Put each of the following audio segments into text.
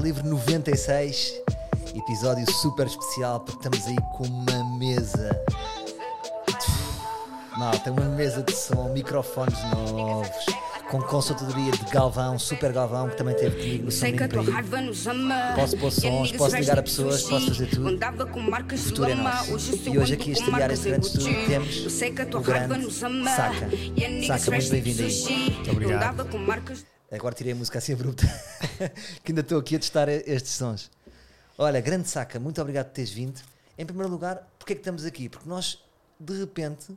Livre 96, episódio super especial porque estamos aí com uma mesa. Tem uma mesa de som, microfones novos, com consultoria de Galvão, super Galvão, que também teve comigo no para ir. Posso pôr sons, posso ligar a pessoas, posso fazer tudo. O futuro é nosso. E hoje aqui a estrear este grande estúdio temos o grande Saca. Saca, muito bem-vindo aí. Muito obrigado. Agora tirei a música assim abrupta, que ainda estou aqui a testar estes sons. Olha, grande saca, muito obrigado por teres vindo. Em primeiro lugar, porque é que estamos aqui? Porque nós, de repente,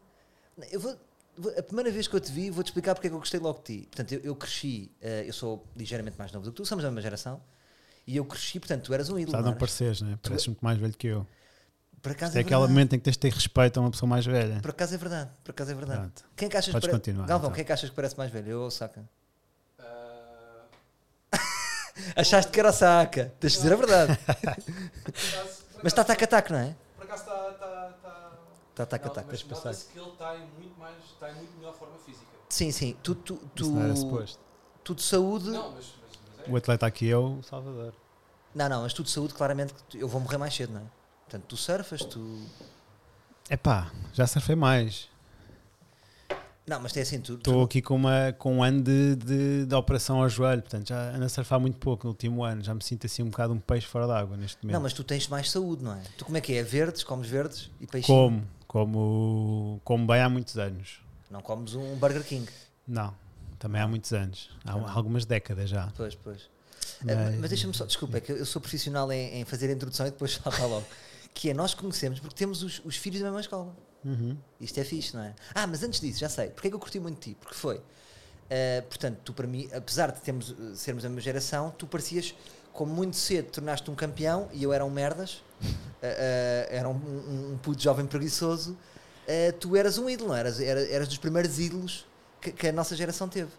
eu vou, a primeira vez que eu te vi, vou-te explicar porque é que eu gostei logo de ti. Portanto, eu, eu cresci, uh, eu sou ligeiramente mais novo do que tu, somos da mesma geração, e eu cresci, portanto, tu eras um ídolo. Já não pareces, né? Pareces muito mais velho que eu. Por acaso é, é aquele momento em que tens de ter respeito a uma pessoa mais velha. Por acaso é verdade, por acaso é verdade. Pronto. Quem é que achas Podes que parece... continuar, Galvão, então. quem é que achas que parece mais velho? Eu ou Saca? Achaste que era o Saca, tens de dizer a verdade. Mas está tac-a-tac, não é? Por acaso está. Está Está tac-a-tac. Mas deixa passar. nota-se que ele está em muito mais. Está em muito melhor forma física. Sim, sim, tu, tu, tu, Isso não era suposto. tu de saúde. Não, mas. mas, mas é. O atleta aqui é o Salvador. Não, não, mas tu de saúde, claramente, eu vou morrer mais cedo, não é? Portanto, tu surfas, tu. Epá, já surfei mais. Não, mas tem assim, tu. tu Estou aqui com, uma, com um ano de, de, de operação ao joelho, portanto já ando a surfar muito pouco no último ano. Já me sinto assim um bocado um peixe fora d'água neste momento. Não, mas tu tens mais saúde, não é? Tu como é que é? Verdes, comes verdes e peixe. Como, como, como bem há muitos anos. Não comes um Burger King. Não, também há muitos anos. Há algumas décadas já. Pois, pois. Ah, Mas- mas deixa-me só, desculpa, é que eu sou profissional em, em fazer a introdução e depois falar logo. Que é, nós conhecemos porque temos os, os filhos da mesma escola. Uhum. Isto é fixe, não é? Ah, mas antes disso, já sei. Porque é que eu curti muito de ti? Porque foi. eh, portanto, tu para mim, apesar de termos, sermos da mesma geração, tu parecias, como muito cedo, tornaste um campeão e eu era um merdas, eh, eh, era um, um, um puto jovem preguiçoso. tu eras um ídolo, não eras? Era, eras dos primeiros ídolos que, que a nossa geração teve.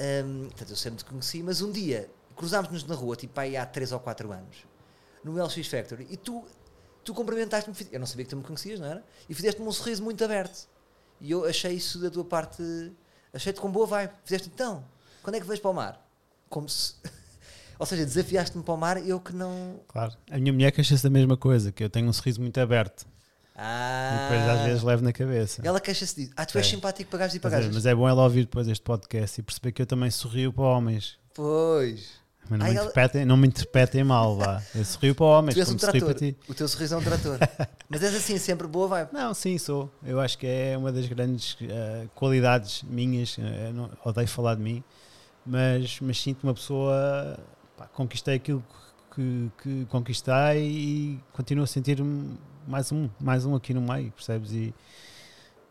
Ahm, portanto, eu sempre te conheci, mas um dia cruzámos-nos na rua, tipo aí há 3 ou 4 anos, no LX Factory, e tu, tu cumprimentaste-me, eu não sabia que tu me conhecias, não era? E fizeste-me um sorriso muito aberto. E eu achei isso da tua parte, achei-te com boa vibe. Fizeste então, quando é que vais para o mar? Como se. Ou seja, desafiaste-me para o mar e eu que não. Claro. A minha mulher queixa-se da mesma coisa, que eu tenho um sorriso muito aberto. Ah! E depois às vezes levo na cabeça. Ela queixa-se disso. Ah, tu és É. simpático para gajos e para Mas é- mas é bom ela ouvir depois este podcast e perceber que eu também sorrio para homens. Pois. Mas não, Ai, me, ela- interpretem, não me interpretem mal, vá. Eu sorrio para homens, Tu és um trator. O teu sorriso é um trator. mas és assim, sempre boa vibe. Não, sim, sou. Eu acho que é uma das grandes eh, qualidades minhas. não, odeio falar de mim, mas, mas sinto uma pessoa. Pá, conquistei aquilo que, que conquistei e continuo a sentir mais um, mais um aqui no meio, percebes? E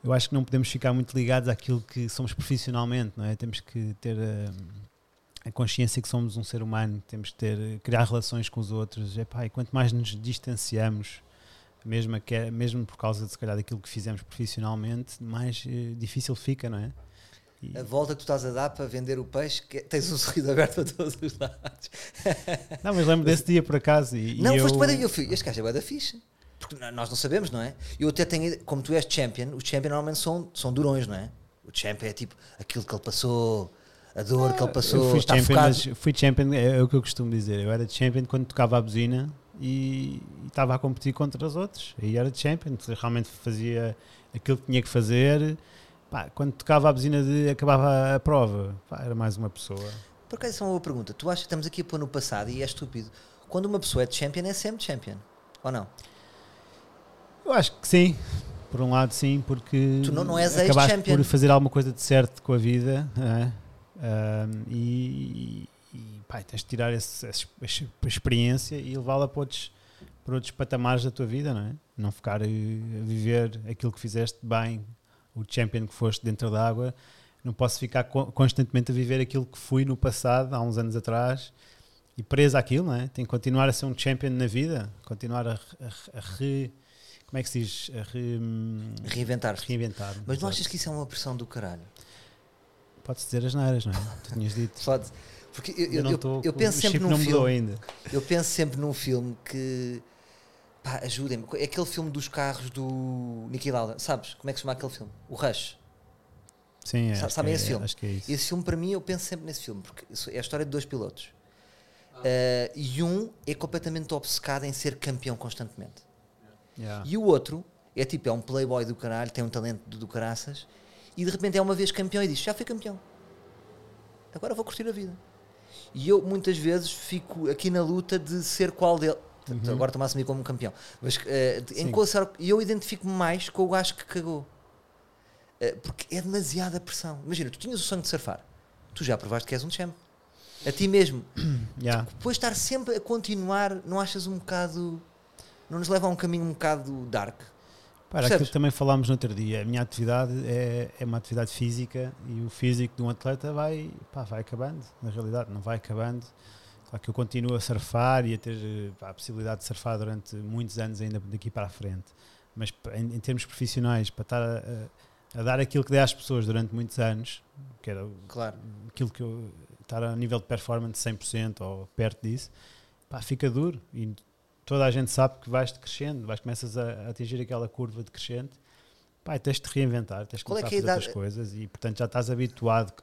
eu acho que não podemos ficar muito ligados àquilo que somos profissionalmente, não é? Temos que ter eh, a consciência que somos um ser humano, temos que ter, criar relações com os outros. Epá, e quanto mais nos distanciamos mesmo, que mesmo por causa de se calhar daquilo que fizemos profissionalmente, mais eh, difícil fica, não é? E- A volta que tu estás a dar para vender o peixe, que é- tens um sorriso aberto a todos os lados. não, mas lembro desse dia por acaso e, e não, eu, foste para eu fui. Este gajo é bué da fixe. Porque nós não sabemos, não é? Eu até tenho, como tu és champion, os champion normalmente são, são durões, não é? O champion é tipo aquilo que ele passou, a dor que ele eu passou, fui está champion, mas fui champion, é, é o que eu costumo dizer. Eu era champion quando tocava a buzina e, e estava a competir contra os outros. Aí era champion, realmente fazia aquilo que tinha que fazer. Pá, quando tocava a buzina de acabava a prova, pá, era mais uma pessoa. Por acaso, isso é uma boa pergunta. Tu achas que estamos aqui a pôr no passado e é estúpido? Quando uma pessoa é champion, é sempre champion. Ou não? Eu acho que sim. Por um lado, sim, porque Tu não- não és acabaste por fazer alguma coisa de certo com a vida não é? E, e pá, tens de tirar esse- essa ex- experiência e levá-la para outros, para outros patamares da tua vida, não é? Não ficar a viver aquilo que fizeste bem, o champion que foste dentro da água. Não posso ficar co- constantemente a viver aquilo que fui no passado, há uns anos atrás, e preso àquilo, não é? Tem que continuar a ser um champion na vida, continuar a, a- a re. Como é que se diz? A re, hum, Reinventar-te. reinventar. Mas não achas que isso é uma pressão do caralho? Pode-se dizer as neiras, não é? Tu tinhas dito. Pode. Porque eu, eu, não eu- eu com- penso o sempre chip num não mudou filme. ainda. Eu penso sempre num filme que. Pá, ajudem-me. É aquele filme dos carros do Nicky Lauda. Sabes? Como é que se chama aquele filme? O Rush. Sim, é, sabem que esse é, filme? Acho que é isso. Esse filme, para mim, eu penso sempre nesse filme, porque é a história de dois pilotos. Uh, e um é completamente obcecado em ser campeão constantemente. Yeah. E o outro é tipo, é um playboy do caralho, tem um talento do, do caraças, e de repente é uma vez campeão e diz: Já fui campeão, agora vou curtir a vida. E eu muitas vezes fico aqui na luta de ser qual dele. Portanto, Agora estou-me a assumir como campeão. Mas de- em e eu identifico-me mais com o gajo que cagou. Eh, porque é demasiada pressão. Imagina, tu tinhas o sonho de surfar, tu já provaste que és um champ. A ti mesmo. Yeah. Depois estar sempre a continuar, não achas um bocado. Não nos leva a um caminho um bocado dark? Percebes? aquilo que também falámos no outro dia. A minha atividade é, é uma atividade física e o físico de um atleta vai, pá, vai acabando, na realidade, não vai acabando. Claro que eu continuo a surfar e a ter pá, a possibilidade de surfar durante muitos anos ainda daqui para a frente. Mas em, em termos profissionais, para estar a, a- a dar aquilo que dei às pessoas durante muitos anos, que era Claro. aquilo que eu estar a nível de performance 100% ou perto disso, pá, fica duro e toda a gente sabe que vais crescendo, vais começas a, a atingir aquela curva de crescente, pá, e tens de te reinventar, tens de é começar é a fazer idade- outras coisas e portanto já estás habituado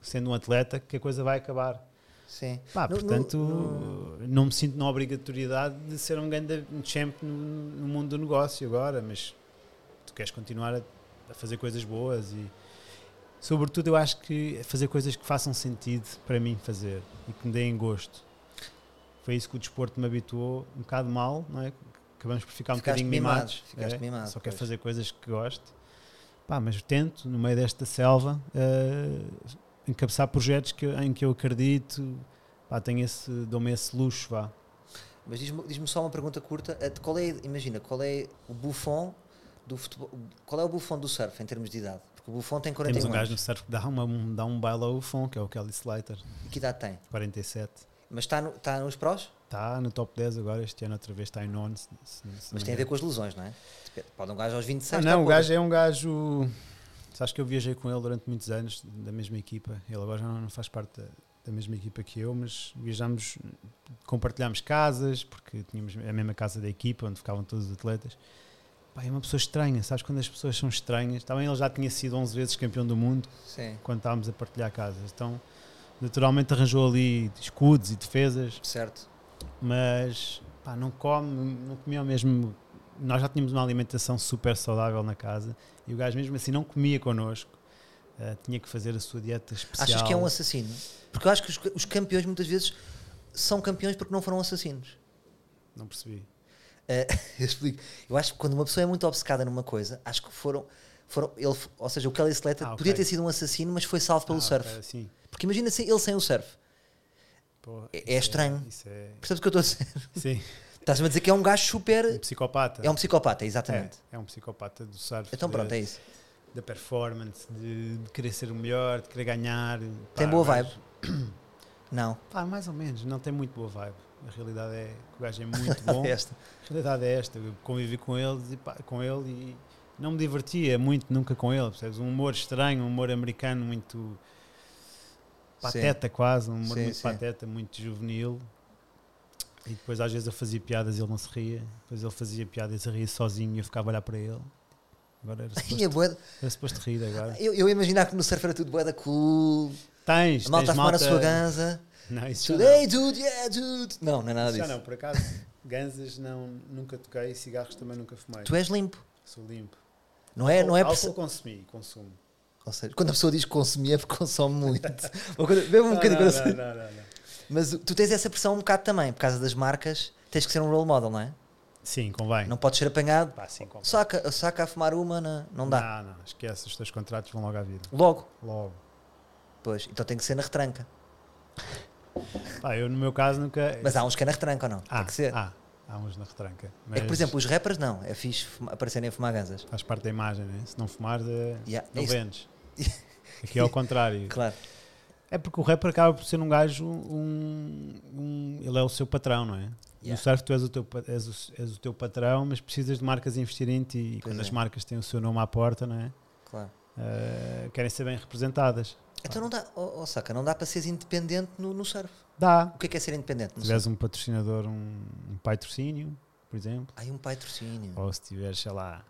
sendo um atleta que a coisa vai acabar. Sim. Pá, No- no- portanto, no- não me sinto na obrigatoriedade de ser um grande champ no, no mundo do negócio agora, mas tu queres continuar a, a fazer coisas boas e sobretudo eu acho que fazer coisas que façam sentido para mim fazer e que me deem gosto. Foi isso que o desporto me habituou um bocado mal, não é? Acabamos por ficar um Ficaste bocadinho mimado, mimados. ficaste é? mimado, Só quero pois. fazer coisas que gosto. Pá, mas tento, no meio desta selva, eh, encabeçar projetos que, em que eu acredito, pá, tenho esse, dou-me esse luxo, vá. Mas diz-me diz-me só uma pergunta curta. eh, Qual é, imagina, qual é o Buffon do futebol? Qual é o Buffon do surf em termos de idade? Porque o Buffon tem 41 Temos um gajo no surf que dá, uma, um, dá um baile ao fom, que é o Kelly Slater, E que idade tem? 47. Mas está, no, está nos prós? Está no top 10 agora, este ano outra vez está em nono. Mas tem a ver com as lesões, não é? Pode um gajo aos 26 Ah, estar não, o gajo é um gajo. Sabes que eu viajei com ele durante muitos anos, da mesma equipa. Ele agora já não faz parte da, da mesma equipa que eu, mas viajámos, compartilhámos casas, porque tínhamos a mesma casa da equipa, onde ficavam todos os atletas. Pá, é uma pessoa estranha, sabes? Quando as pessoas são estranhas. Também ele já tinha sido 11 vezes campeão do mundo Sim, quando estávamos a partilhar casas. Então, naturalmente, arranjou ali escudos e defesas certo. mas pá, não come, não comia o mesmo. Nós já tínhamos uma alimentação super saudável na casa e o gajo, mesmo assim, não comia connosco. Eh, tinha que fazer a sua dieta especial. Achas que é um assassino? Porque eu acho que os, os campeões muitas vezes são campeões porque não foram assassinos. Não percebi. Eh, eu explico. Eu acho que quando uma pessoa é muito obcecada numa coisa, acho que foram. Foram ele, ou seja, o Kelly Slater Ah, podia ter sido um assassino, mas foi salvo pelo Ah, surf. ok, sim. Porque imagina se ele sem o surf. Pô, É- isso é estranho. É, Percebes o que eu estou a dizer? sim, Estás-me a dizer que é um gajo um super. psicopata. É um psicopata, exatamente. É, é um psicopata do surf. Então pronto, de- é isso. Da performance, de, de querer ser o melhor, de querer ganhar. Tem Pá, boa vibe? Não. Pá, mais ou menos, não tem muito boa vibe. A realidade é que o gajo é muito bom. Esta. A realidade é esta, eu convivi com ele, e, pá, com ele e não me divertia muito nunca com ele, percebes? Um humor estranho, um humor americano muito pateta quase, um humor Sim, muito sim. pateta, muito juvenil. E depois às vezes eu fazia piadas e ele não se ria, depois ele fazia piadas e ria sozinho e eu ficava a olhar para ele. Agora era Ai, é suposto, bué- era suposto rir agora. Eu, eu imaginar que no surf era tudo boeda cool, Tens, a malta a tens fumar a sua ganza. Não, isso já Tudo, não. hey dude, yeah dude. Não, não é nada Isso já disso. não, por acaso, ganzas não, nunca toquei, cigarros também nunca fumei. Tu és limpo. Sou limpo. Não é, não é Álcool consumi, consumo. Ou seja, quando a pessoa diz consumir é porque consome muito. Bebe um Não, bocadinho. não, não, não, não. Mas tu tens essa pressão um bocado também, por causa das marcas, tens que ser um role model, não é? Sim, convém. Não podes ser apanhado. Pá, sim, convém. Saca, saca a fumar uma, não, não dá. Não, não, esquece, os teus contratos vão logo à vida. Logo. Logo. Pois, então tem que ser na retranca. Pá, eu no meu caso nunca. Mas há uns que é na retranca ou não? há, tem que ser. há, há uns na retranca. é que, por mas exemplo, os rappers não. É fixe aparecerem a fumar ganzas. Faz parte da imagem, né? Se não fumares, é, Yeah, não é vendes. Aqui é ao contrário. Claro. É porque o rapper acaba por ser um gajo, um, um- ele é o seu patrão, não é? No Yeah. surf tu és o, teu, és, o, és o teu patrão, mas precisas de marcas a investir em ti. E Pois quando é. as marcas têm o seu nome à porta, não é? claro. Eh, querem ser bem representadas. Então não dá, oh, oh, saca, não dá para seres independente no, no surf. Dá. O que é que é ser independente Se tiveres um patrocinador, um, um patrocínio, por exemplo, Ai, um patrocínio. ou se tiveres, sei lá,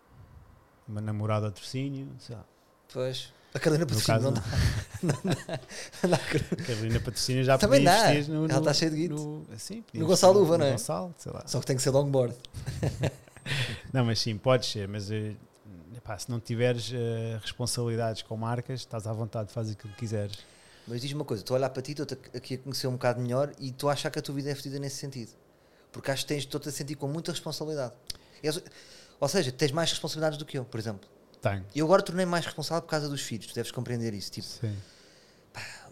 uma namorada a patrocínio, sei lá. Pois. A Carolina Patrocínio não dá. Não dá. Não dá. Carolina Patrocínio já Também podia dá. investir no, Ela está cheia de guito. no, No Gonçalo Uva, não é? Gonçalo, sei lá. Só que tem que ser longboard. Não, mas sim, pode ser, mas eh, epá, se não tiveres eh, responsabilidades com marcas, estás à vontade, faz aquilo que quiseres. Mas diz-me uma coisa, estou a olhar para ti, estou-te aqui a conhecer um bocado melhor e estou a achar que a tua vida é fedida nesse sentido. Porque acho que tens, estou-te a sentir com muita responsabilidade. És- ou seja, tens mais responsabilidades do que eu, por exemplo. Tenho. Eu agora tornei-me mais responsável por causa dos filhos, tu deves compreender isso. Tipo, Sim.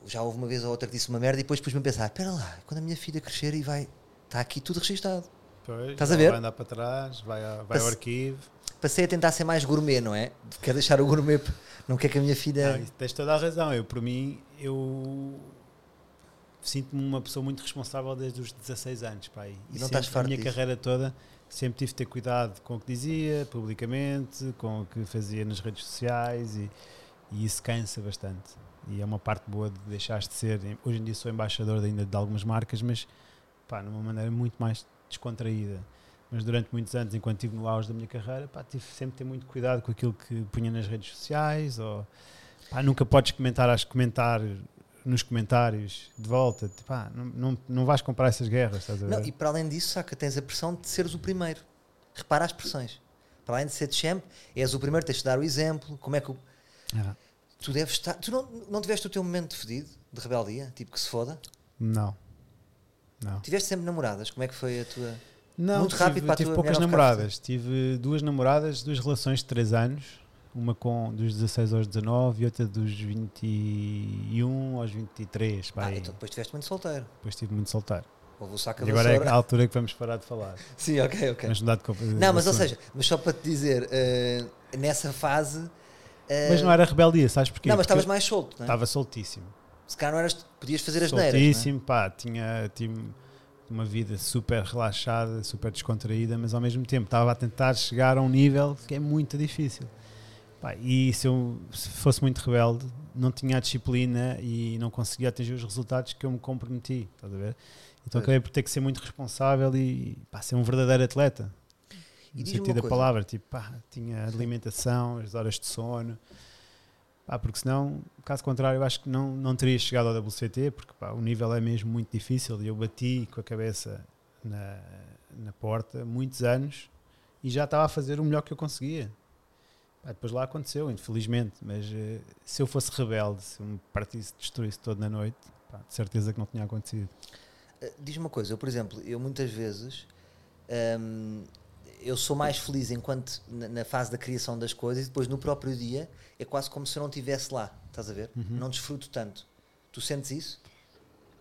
já houve uma vez ou outra que disse uma merda e depois pus-me a pensar: espera lá, quando a minha filha crescer e vai, está aqui tudo registado. Pois, Estás a ver? Vai andar para trás, vai, a- vai ao Passe- arquivo. Passei a tentar ser mais gourmet, não é? Quero deixar o gourmet, não quer que a minha filha. Não, tens toda a razão. Eu, por mim, eu sinto-me uma pessoa muito responsável desde os 16 anos. Pá, e E não estás farto A minha disso? carreira toda sempre tive de ter cuidado com o que dizia publicamente, com o que fazia nas redes sociais e, e isso cansa bastante. E é uma parte boa de deixares de ser. Hoje em dia sou embaixador ainda de algumas marcas, mas pá, numa maneira muito mais descontraída. Mas durante muitos anos, enquanto estive no auge da minha carreira, pá, tive sempre de ter muito cuidado com aquilo que punha nas redes sociais. Ou, pá, nunca podes comentar, acho comentar nos comentários de volta. Tipo, pá, não, não, não vais comprar essas guerras, estás a ver? Não, e para além disso, saca, tens a pressão de seres o primeiro. Repara as pressões. Para além de ser de champ, és o primeiro, tens de dar o exemplo. Como é que o- Ah, tu deves estar. Tu não, não tiveste o teu momento de fedido, de rebeldia? Tipo que se foda? não. Não. Tiveste sempre namoradas? Como é que foi a tua. Não, Muito tive, rápido para a tive tua poucas namoradas. Tive duas namoradas, duas relações de 3 anos. Uma com dos 16 aos 19 e outra dos 21 aos 23. Pá, Ah, então depois tiveste muito solteiro. Depois estive muito solteiro. Houve o saco E agora é a altura que vamos parar de falar. Sim, ok, ok. Mas, mudar de comp- Não, mas ou seja, mas só para te dizer, eh, nessa fase. eh, Mas não era rebeldia, sabes porquê? Não, mas estavas mais solto, não é? Estava soltíssimo. Se calhar não eras. Podias fazer as neiras. Soltíssimo, pá, tinha, tinha uma vida super relaxada, super descontraída, mas ao mesmo tempo estava a tentar chegar a um nível que é muito difícil. Pá, e se eu se fosse muito rebelde, não tinha a disciplina e não conseguia atingir os resultados que eu me comprometi, estás a ver? Então Pois. acabei por ter que ser muito responsável e pá, ser um verdadeiro atleta. E No sentido da coisa. palavra, tipo, pá, tinha alimentação, as horas de sono, pá, porque senão, caso contrário, eu acho que não, não teria chegado ao WCT, porque pá, o nível é mesmo muito difícil e eu bati com a cabeça na, na porta muitos anos e já estava a fazer o melhor que eu conseguia. Pá, depois lá aconteceu, infelizmente, mas eh, se eu fosse rebelde, se me partisse, destruísse todo na noite, pá, de certeza que não tinha acontecido. Uh, Diz-me uma coisa, eu, por exemplo, eu muitas vezes hum, eu sou mais feliz enquanto na, na fase da criação das coisas e depois no próprio dia é quase como se eu não estivesse lá, estás a ver? Uhum. Não desfruto tanto. Tu sentes isso?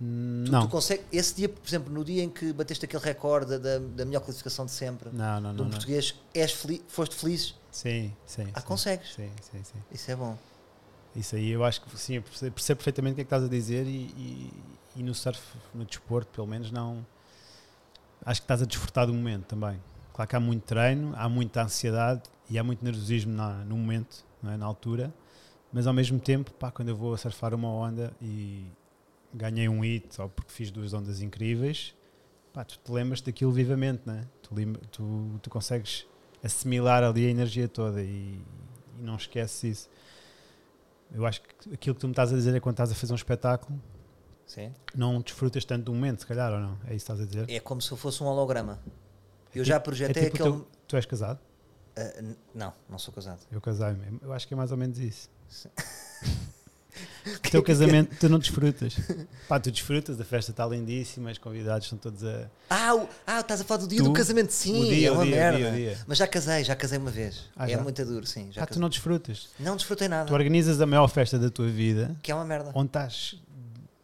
Hum, Tu, não. tu consegue, esse dia, por exemplo, no dia em que bateste aquele recorde da, da melhor classificação de sempre não, não, do não, não. português, és feliz, foste feliz? Sim, sim. Ah, sim. consegues? Sim, sim, sim. Isso é bom. Isso aí eu acho que sim, percebo, percebo perfeitamente o que é que estás a dizer e, e, e no surf, no desporto, pelo menos, não. Acho que estás a desfrutar do momento também. Claro que há muito treino, há muita ansiedade e há muito nervosismo na, no momento, é? na altura, mas ao mesmo tempo, pá, quando eu vou a surfar uma onda e ganhei um hit ou porque fiz duas ondas incríveis, pá, tu te lembras daquilo vivamente, não é? tu, tu, tu consegues assimilar ali a energia toda e, e não esqueces isso. Eu acho que aquilo que tu me estás a dizer é quando estás a fazer um espetáculo, Sim. não desfrutas tanto do momento, se calhar, ou não? É isso que estás a dizer? É como se eu fosse um holograma. Eu já projetei tipo o aquele. teu- Tu és casado? N- não, não sou casado. Eu casei-me. Eu acho que é mais ou menos isso. O teu casamento tu não desfrutas. Pá, tu desfrutas, a festa está lindíssima, os convidados estão todos a. Ah, o- ah, estás a falar do dia Tu? do casamento? Sim, O dia, é o uma dia, o merda. dia, o dia. Mas já casei, já casei uma vez. Ah, é já? muito duro, sim. Já Ah, tu casei. não desfrutas. não... desfrutei nada. Tu organizas a maior festa da tua vida, Que é uma merda. onde estás,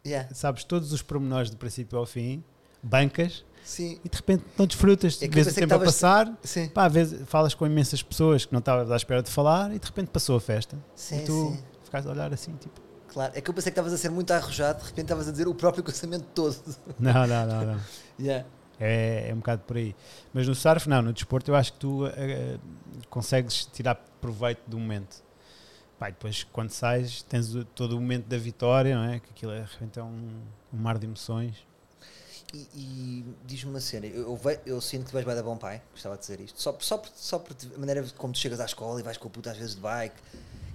Yeah. sabes todos os pormenores do princípio ao fim, bancas, Sim, e de repente não desfrutas, É vês o tempo a passar, sim, pá, vês, falas com imensas pessoas que não estavas à espera de falar e de repente passou a festa. sim, e tu sim. Ficaste a olhar assim, tipo, Claro. É que eu pensei que estavas a ser muito arrojado, de repente estavas a dizer o próprio casamento todo. não, não, não, não. Yeah. É, é um bocado por aí. Mas no surf, não, no desporto, eu acho que tu eh, consegues tirar proveito do momento. E depois, quando sais, tens todo o momento da vitória, não é? Que aquilo é, de repente é um, um mar de emoções. E, e diz-me uma cena, eu, eu, eu sinto que tu vais bem da bom pai, gostava de dizer isto, só, só, por, só por a maneira como tu chegas à escola e vais com o puto às vezes de bike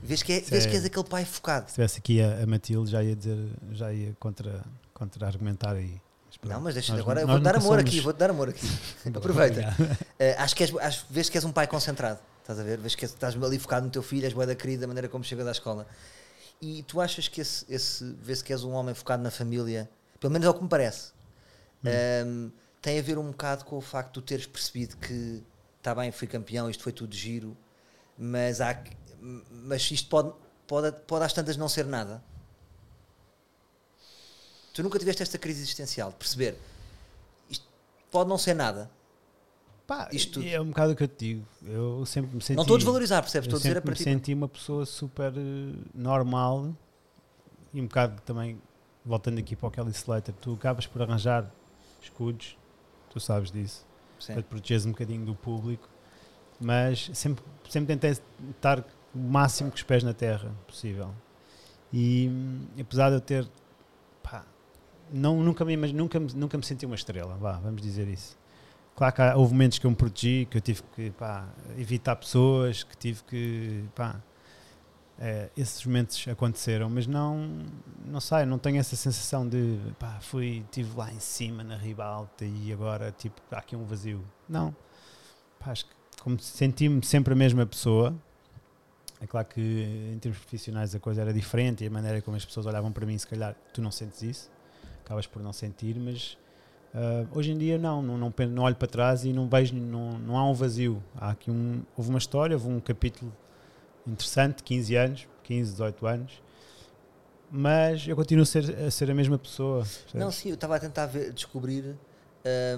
Vês que, é, vês que és aquele pai focado. Se estivesse aqui a, a Matilde, já ia dizer, já ia contra, contra argumentar aí. pronto, Não, mas deixa nós- agora, vou-te dar amor somos- aqui, vou-te dar amor aqui. Aproveita. Eh, acho que és, acho, vês que és um pai concentrado, estás a ver? Vês que estás ali focado no teu filho, és boa da querida, da maneira como chega da escola. E tu achas que esse, esse vês que és um homem focado na família, pelo menos é o que me parece, Hum. ehm, tem a ver um bocado com o facto de tu teres percebido que está bem, fui campeão, isto foi tudo giro, mas, há, mas isto pode, pode, pode às tantas não ser nada. Tu nunca tiveste esta crise existencial de perceber isto pode não ser nada. Pá, Isto tudo. é um bocado o que eu te digo. Eu sempre me senti. não estou a desvalorizar, percebes? Estou a dizer a sempre me partir. senti uma pessoa super eh, normal e um bocado também, voltando aqui para o Kelly Slater, tu acabas por arranjar escudos, tu sabes disso, Sim. para te protegeres um bocadinho do público, mas sempre, sempre tentei estar o máximo com os pés na terra possível. E apesar de eu ter, pá, não, nunca, me, nunca, nunca me senti uma estrela, vá, vamos dizer isso. Claro que houve momentos que eu me protegi, que eu tive que pá, evitar pessoas, que tive que. Pá, eh, esses momentos aconteceram, mas não, não sei, não tenho essa sensação de pá, fui, estive lá em cima na riba alta e agora tipo, há aqui um vazio. Não. Pá, acho que como senti-me sempre a mesma pessoa, é claro que em termos profissionais a coisa era diferente e a maneira como as pessoas olhavam para mim, se calhar tu não sentes isso, acabas por não sentir, mas ah, hoje em dia não, não, não, não olho para trás e não vejo, não, não há um vazio. Há aqui um, houve uma história, houve um capítulo interessante, 15 anos, 15, 18 anos, mas eu continuo a ser a, ser a mesma pessoa. percebes? Não, sim, eu estava a tentar ver- descobrir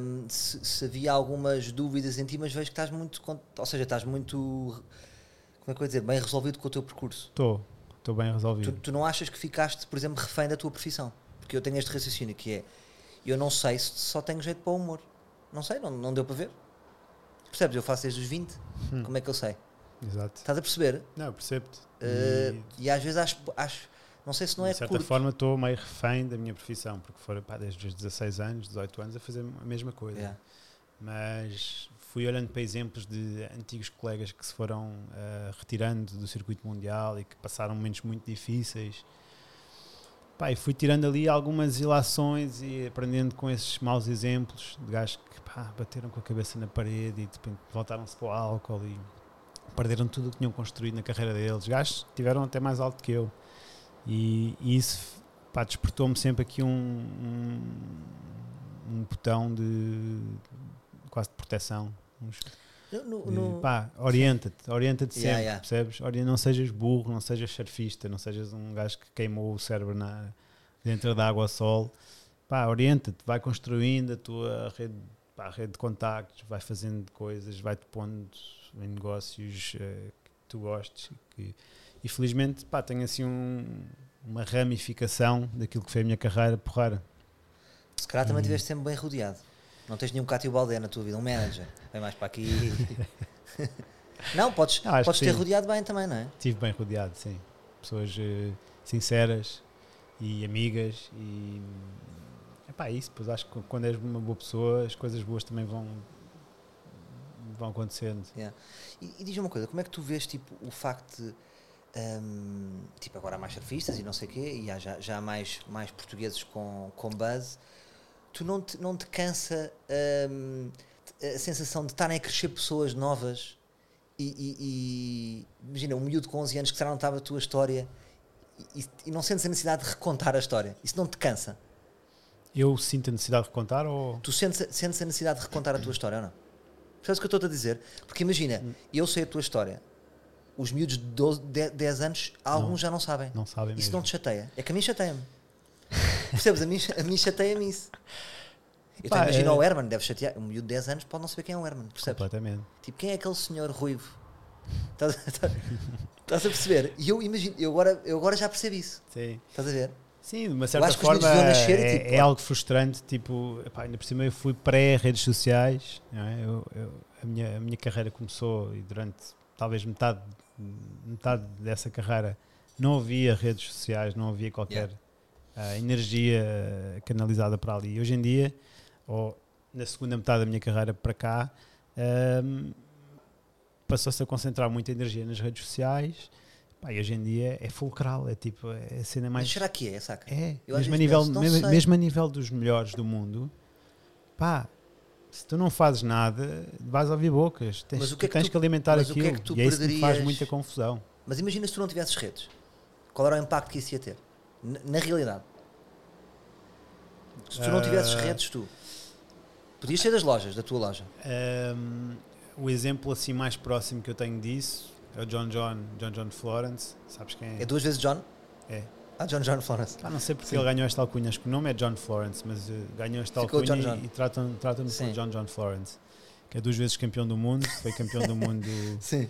hum, se, se havia algumas dúvidas em ti, mas vejo que estás muito. Ou seja, estás muito. Como é que eu ia dizer? Bem resolvido com o teu percurso. Estou, estou bem Tu, resolvido. tu não achas que ficaste, por exemplo, refém da tua profissão? Porque eu tenho este raciocínio que é: eu não sei se só tenho jeito para o humor. Não sei, não, não deu para ver. Percebes? Eu faço desde os 20, Hum. como é que eu sei? Exato. Estás a perceber? Não, eu percebo-te. Uh, E- e às vezes acho, acho não sei se não é de certa curto. forma estou meio refém da minha profissão, porque foram pá, desde os 16 anos, 18 anos a fazer a mesma coisa. Yeah. Mas fui olhando para exemplos de antigos colegas que se foram ah, retirando do circuito mundial e que passaram momentos muito difíceis. Pá, e fui tirando ali algumas ilações e aprendendo com esses maus exemplos de gajos que pá, bateram com a cabeça na parede e de repente voltaram-se para o álcool e perderam tudo o que tinham construído na carreira deles. Gajos tiveram até mais alto que eu. E, e isso despertou-me sempre aqui um, um, um botão de quase de proteção. No- no- de, pá, orienta-te, orienta-te Yeah, sempre, yeah. percebes? Ori- não sejas burro, não sejas surfista, não sejas um gajo que queimou o cérebro na, dentro da água ao sol. Pá, orienta-te, vai construindo a tua rede, pá, rede de contactos, vai fazendo coisas, vai-te pondo em negócios eh, que tu gostes. Que, e felizmente, pá, tenho assim um- uma ramificação daquilo que foi a minha carreira porreira. Se calhar também Hum. estiveste sempre bem rodeado. Não tens nenhum Cátio Baldé na tua vida, um manager. Vem mais para aqui. não, podes, acho podes ter sim. rodeado bem também, não é? Estive bem rodeado, sim. Pessoas eh, sinceras e amigas e epá, é isso, pois acho que quando és uma boa pessoa as coisas boas também vão vão acontecendo. E, e diz-me uma coisa, como é que tu vês tipo, o facto de. hum, tipo, agora há mais surfistas e não sei o quê, e há já, já há mais, mais portugueses com, com buzz. Tu não te, não te cansa hum, a sensação de estarem a crescer pessoas novas e, e- e- imagina, um miúdo com 11 anos que será não estava a tua história e, e não sentes a necessidade de recontar a história. Isso não te cansa? Eu sinto a necessidade de contar ou Tu sentes, a- sentes a necessidade de recontar a tua história ou não? Percebes o que eu estou a dizer? Porque imagina, eu sei a tua história. Os miúdos de 12, 10, 10 anos, alguns Não. já não sabem. não sabem Isso mesmo? não te chateia. É que a mim chateia-me. Percebes? A mim, a mim chateia-me isso. Eu Pá, imagino é- o Herman, deve chatear. Um miúdo de 10 anos pode não saber quem é o Herman. Percebes? Completamente. Tipo, quem é aquele senhor ruivo? Estás, estás- estás a perceber? E eu imagino, eu agora, eu agora já percebo isso. Sim. Estás a ver? Sim, de uma certa forma nascer e, é, tipo, é algo frustrante, tipo, epá, ainda por cima eu fui pré-redes sociais, é? Eu- eu- a, minha, a minha carreira começou e durante talvez metade, metade dessa carreira não havia redes sociais, não havia qualquer ah, energia canalizada para ali. Hoje em dia, ou na segunda metade da minha carreira para cá, ahm, passou-se a concentrar muita energia nas redes sociais Pá, e hoje em dia é fulcral, é tipo, é a cena Mas mais. será que é, saca? É, Eu mesmo a, nível, mesmo, mesmo a nível dos melhores do mundo, pá, se tu não fazes nada, vais ouvir bocas. Tens, Mas o que é que tens tu- que alimentar mas o que é aquilo. que e é isso que faz muita confusão. Mas imagina se tu não tivesses redes. Qual era o impacto que isso ia ter? N- Na realidade. Se tu não tivesses Ah. redes, tu. Podias ser das lojas, da tua loja. Um, o exemplo assim mais próximo que eu tenho disso é o John John, John John Florence. Sabes quem é? É duas vezes John? É. Ah, John John Florence. Ah, não sei porque Sim. ele ganhou esta alcunha. Acho que o nome é John Florence, mas eh, ganhou esta Ficou alcunha John e- John. e tratam- tratam-no Sim. por John John Florence, que é duas vezes campeão do mundo, foi campeão do mundo Sim.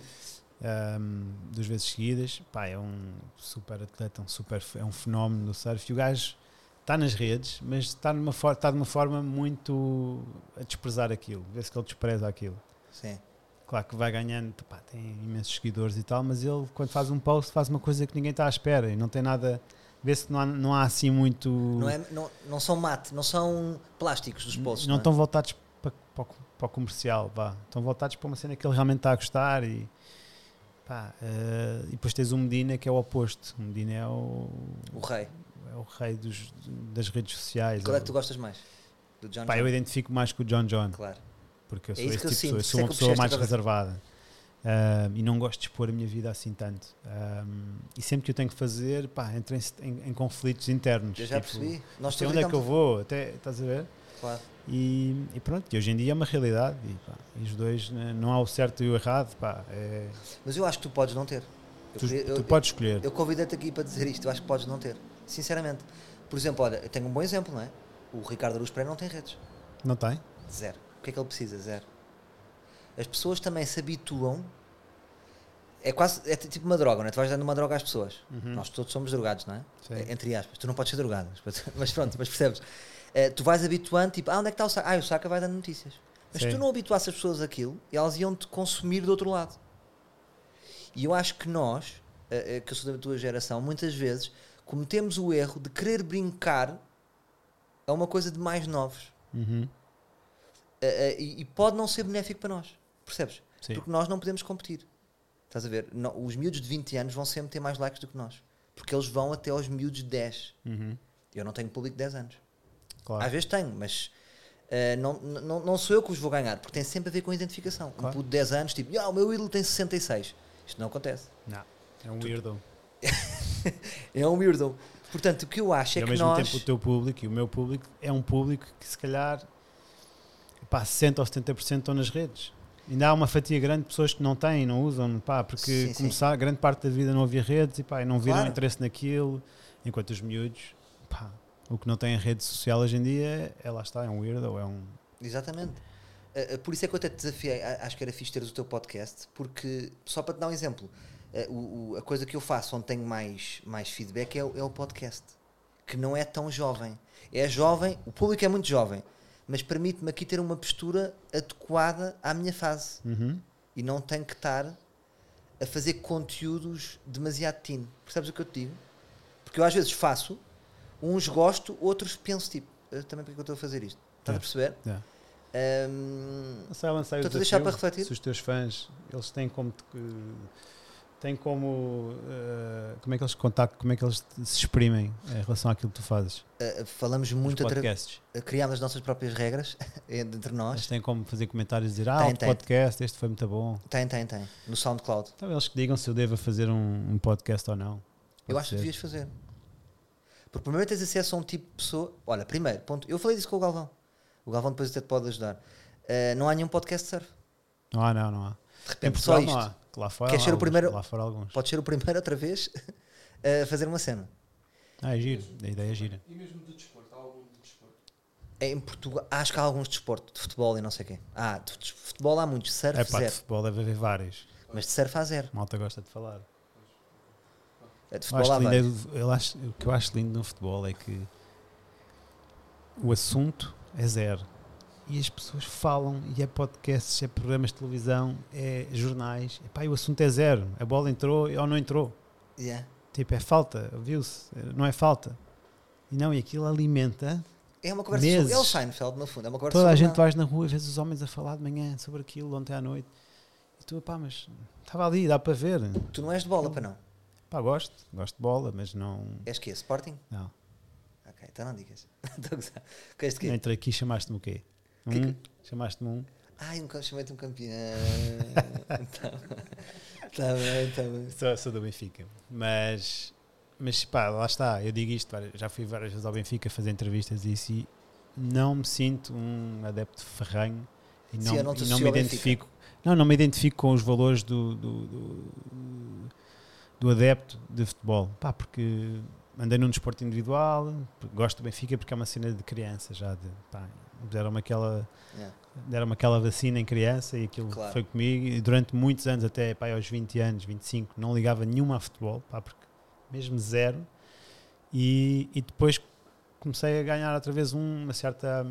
um, duas vezes seguidas. Pá, é um super atleta, um super, é um fenómeno do surf. E o gajo está nas redes, mas está, numa está de uma forma muito a desprezar aquilo. Vê-se que ele despreza aquilo. Sim. Claro que vai ganhando, pá, tem imensos seguidores e tal, mas ele, quando faz um post, faz uma coisa que ninguém está à espera e não tem nada. Vê-se que não há, não há assim muito. Não, é, não, não são mate, não são plásticos dos posts. não é? estão voltados para, para, o- para o comercial, vá. Estão voltados para uma cena que ele realmente está a gostar e. Pá, eh, e depois tens o Medina que é o oposto. O Medina é o, O rei. É o rei dos, das redes sociais. Qual é que tu gostas mais? Do John Pá, John? eu identifico mais com o John John. Claro. porque eu É sou isso esse eu tipo de pessoa, eu sou uma é que pessoa eu mais reservada Ah, e não gosto de expor a minha vida assim tanto. E sempre que eu tenho que fazer, pá, entro em, em- em conflitos internos. Eu já tipo, percebi. Nós Até onde é que eu vou? Até, estás a ver? Claro. E, e pronto, e hoje em dia é uma realidade. E, pá, e os dois, né, não há o certo e o errado. Pá, é- Mas eu acho que tu podes não ter. Eu, tu, eu- tu podes escolher. Eu convidei-te aqui para dizer isto, eu acho que podes não ter. Sinceramente. Por exemplo, olha, eu tenho um bom exemplo, não é? O Ricardo Aruz Pereira não tem redes. Não tem? Zero. O que é que ele precisa? Zero. As pessoas também se habituam. É quase. É tipo uma droga, não é? Tu vais dando uma droga às pessoas. Uhum. Nós todos somos drogados, não é? Sim. É, Entre aspas. Tu não podes ser drogado. mas- pronto, mas percebes? Eh, tu vais habituando, tipo, ah, onde é que está o saca? Ah, o saca vai dando notícias. Mas se Sim. tu não habituasses as pessoas àquilo, elas iam-te consumir do outro lado. E eu acho que nós, eh, eh, que eu sou da tua geração, muitas vezes cometemos o erro de querer brincar a uma coisa de mais novos. Uhum. Eh, eh, e, e pode não ser benéfico para nós. Percebes? Sim. Porque nós não podemos competir. Estás a ver? No- os miúdos de 20 anos vão sempre ter mais likes do que nós. Porque eles vão até aos miúdos de 10. Uhum. Eu não tenho público de 10 anos. Claro. Às vezes tenho, mas eh, não, não, não sou eu que os vou ganhar. Porque tem sempre a ver com a identificação. Claro. Um puto de 10 anos, tipo, "Ah, o meu ídolo tem 66. Isto não acontece. Não, é um weirdo. É um weirdo. Portanto, o que eu acho e é ao que mesmo nós... tempo o teu público e o meu público é um público que se calhar pá, 60 ou 70% estão nas redes. Ainda há uma fatia grande de pessoas que não têm, não usam, pá, porque Sim, sim. começar, grande parte da vida não havia redes e, pá, e não viram Claro. interesse naquilo, enquanto os miúdos, pá, o que não tem rede social hoje em dia é lá está, é um weirdo, é um. Exatamente. Uh, uh, por isso é que eu até te desafiei, acho que era fixe teres o teu podcast, porque, só para te dar um exemplo, o- o- a coisa que eu faço onde tenho mais, mais feedback é o, é o podcast, que não é tão jovem. É jovem, o público é muito jovem, mas permite-me aqui ter uma postura adequada à minha fase Uhum. e não tenho que estar a fazer conteúdos demasiado teen. Percebes o que eu te digo? Porque eu às vezes faço, uns gosto, outros penso tipo, "Ah, também porque é que eu estou a fazer isto? Estás É. a perceber? É. Não sei, lancei o Estou-te a deixar para refletir? Se os teus fãs, eles têm como te- têm como eh, como é que eles contactam, como é que eles se exprimem em relação àquilo que tu fazes? ah, falamos Os muito, podcasts. criámos as nossas próprias regras entre Eles nós. têm como fazer comentários e dizer, ah, Tem, tem. podcast, este foi muito bom. Tem, tem, tem. No SoundCloud. Então eles que digam se eu devo fazer um, um podcast ou não. Eu Pode acho que ser. devias fazer. Porque primeiro tens acesso a um tipo de pessoa. Olha, primeiro, ponto. Eu falei disso com o Galvão. O Galvão depois até te pode ajudar. Ah, não há nenhum podcast de surf. Não há, não, não há. De Em repente, só isto. não há. Que Lá fora, Queres há ser o alguns, primeiro- Lá fora alguns. Pode ser o primeiro outra vez a fazer uma cena. Ah, é giro. A ideia é gira. E mesmo de desporto, há algum de desporto? É Em Portugal, acho que há alguns de desporto, de futebol e não sei o quê. Ah, de de futebol há muitos, surf É pá, de zero. futebol deve haver vários. Mas de surf há zero. Malta gosta de falar. É De Eu futebol há acho lindo é eu acho- o que eu acho lindo no futebol é que o assunto é zero. E as pessoas falam, e é podcasts, é programas de televisão, é jornais. Epá, e o assunto é zero. A bola entrou ou não entrou. Yeah. Tipo, é falta, viu-se, não é falta. E não, e aquilo alimenta. É uma conversa Meses. sobre. É o Seinfeld, no fundo. É uma conversa Toda a gente vais na rua e vês os homens a falar de manhã sobre aquilo ontem à noite. E tu, pá, mas estava ali, dá para ver. Tu não és de bola, para não. Pá, gosto, gosto de bola, mas não. És que Sporting? Não. Ok, então não digas. Estou a gozar. Entre aqui chamaste-me o quê? Um? Chamaste-me um? Ai, nunca chamei-te um campeão. Está bem, está bem. Sou, sou do Benfica. Mas, mas pá, lá está. Eu digo isto, já fui várias vezes ao Benfica fazer entrevistas e isso e não me sinto um adepto ferranho e Sim, não, eu não e não me identifico. Não, não me identifico com os valores do, do, do, do adepto de futebol. Pá, porque andei num desporto individual, gosto do Benfica porque é uma cena de criança já. De, pá, deram-me aquela Yeah. deram-me aquela vacina em criança e aquilo Claro. foi comigo e durante muitos anos, até pá, aos 20 anos, 25, não ligava nenhuma a futebol, pá, porque mesmo zero. E, e depois comecei a ganhar outra vez um- uma certa,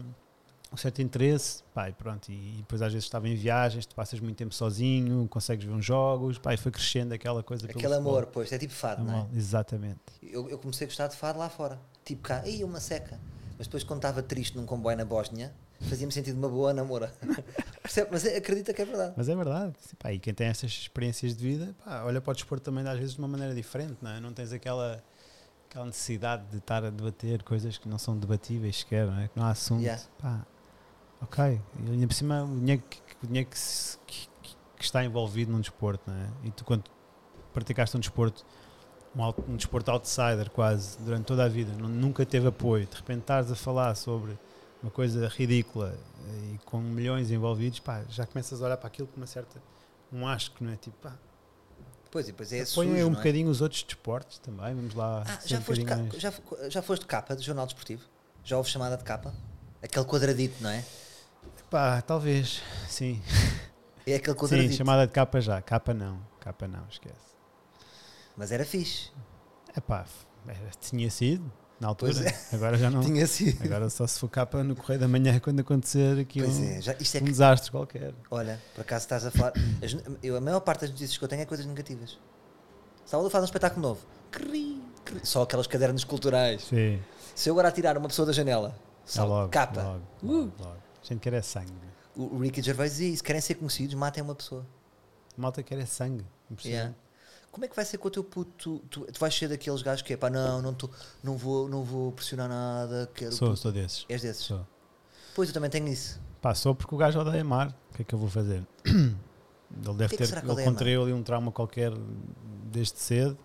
um certo interesse, pá, e pronto. E, depois às vezes estava em viagens, tu passas muito tempo sozinho, consegues ver uns jogos, pá, e foi crescendo aquela coisa Aquele futebol. amor, pois, é tipo fado, não é? Exatamente. Eu, eu comecei a gostar de fado lá fora. Tipo cá, aí uma seca. Mas depois, quando estava triste num comboio na Bósnia, fazia-me sentir uma boa namora. Mas é- acredita que é verdade. Mas é verdade. Pá, e quem tem essas experiências de vida, pá, olha para o desporto também às vezes de uma maneira diferente, não é? Não tens aquela, aquela necessidade de estar a debater coisas que não são debatíveis sequer, não é? Que não há assunto. Yeah. Pá, ok. E ainda por cima, o dinheiro, que, o dinheiro que, se- que- que- está envolvido num desporto, não é? E tu, quando praticaste um desporto, um, um desporto outsider quase, durante toda a vida, nu- nunca teve apoio, de repente estás a falar sobre uma coisa ridícula eh, e com milhões envolvidos, pá, já começas a olhar para aquilo com uma certa. um asco, não é? Tipo, pá, Pois, e depois é apoiem sujo, um é? bocadinho os outros desportos também, vamos lá. Ah, já um foste, ca- mais- já, já foste capa do Jornal Desportivo? Já houve chamada de capa? Aquele quadradito, não é? Pá, talvez, sim. É aquele Sim, quadradito. chamada de capa já. Capa não, capa não, esquece. Mas era fixe. É pá, tinha sido na altura, é. agora já não. Tinha sido. Agora só se for capa no Correio da Manhã quando acontecer aqui Pois um, é, já, isto é um que, desastre qualquer. olha, por acaso estás a falar. as- eu, a maior parte das notícias que eu tenho é coisas negativas. Salvador faz um espetáculo novo. Cri, cri. Só aquelas cadernos culturais. Sim, Se eu agora atirar uma pessoa da janela, é só logo. capa. Logo, Uh. logo, logo. A gente quer é sangue. O Ricky Gervais dizia isso: querem ser conhecidos, matem uma pessoa. Malta quer é sangue. Yeah. Como é que vai ser com o teu puto? Tu, tu, tu vais ser daqueles gajos que é pá, não, não, tô, não, vou, não vou pressionar nada. Quero Sou, puto." sou desses. És desses? Sou. Pois eu também tenho isso. Pá, sou porque o gajo odeia mar. O que é que eu vou fazer? Ele deve que ter. que ele contraiu ali um trauma qualquer desde cedo.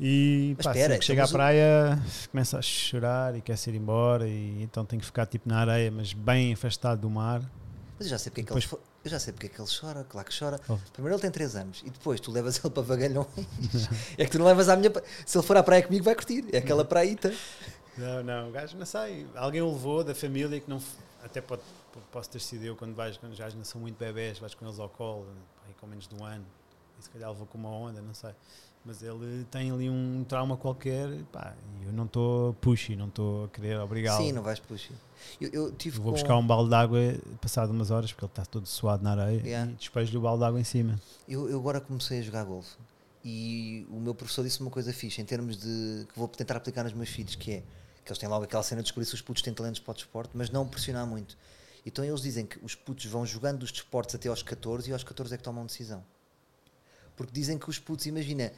E Mas pá, espera, que chega à praia começa a chorar e quer se ir embora e então tem que ficar tipo na areia, mas bem afastado do mar. Mas eu já sei porque é que Depois- ele Eu já sei porque é que ele chora, claro que chora. Oh. Primeiro ele tem 3 anos e depois tu levas ele para Vagalhões. é que tu não levas à minha. Se ele for à praia comigo, vai curtir. É aquela praíta. Não, não, o gajo não sei. Alguém o levou da família que não. Até pode, posso ter sido eu quando vais, quando gajos não são muito bebés, vais com eles ao colo, e com menos de um ano. E se calhar levou com uma onda, não sei. Mas ele tem ali um trauma qualquer, pá, e eu não estou pushy, não estou a querer obrigá-lo. Sim, não vais puxar. Eu, eu tive Eu vou com- buscar um balde de água passado umas horas, porque ele está todo suado na areia, Yeah. e despejo-lhe o balde de água em cima. Eu, eu agora comecei a jogar golfe e o meu professor disse uma coisa fixe em termos de que vou tentar aplicar nos meus filhos, que é que eles têm logo aquela cena de descobrir se os putos têm talentos para o desporto, mas não pressionar muito. Então eles dizem que os putos vão jogando os desportos até aos 14 e aos 14 é que tomam decisão. Porque dizem que os putos, imagina,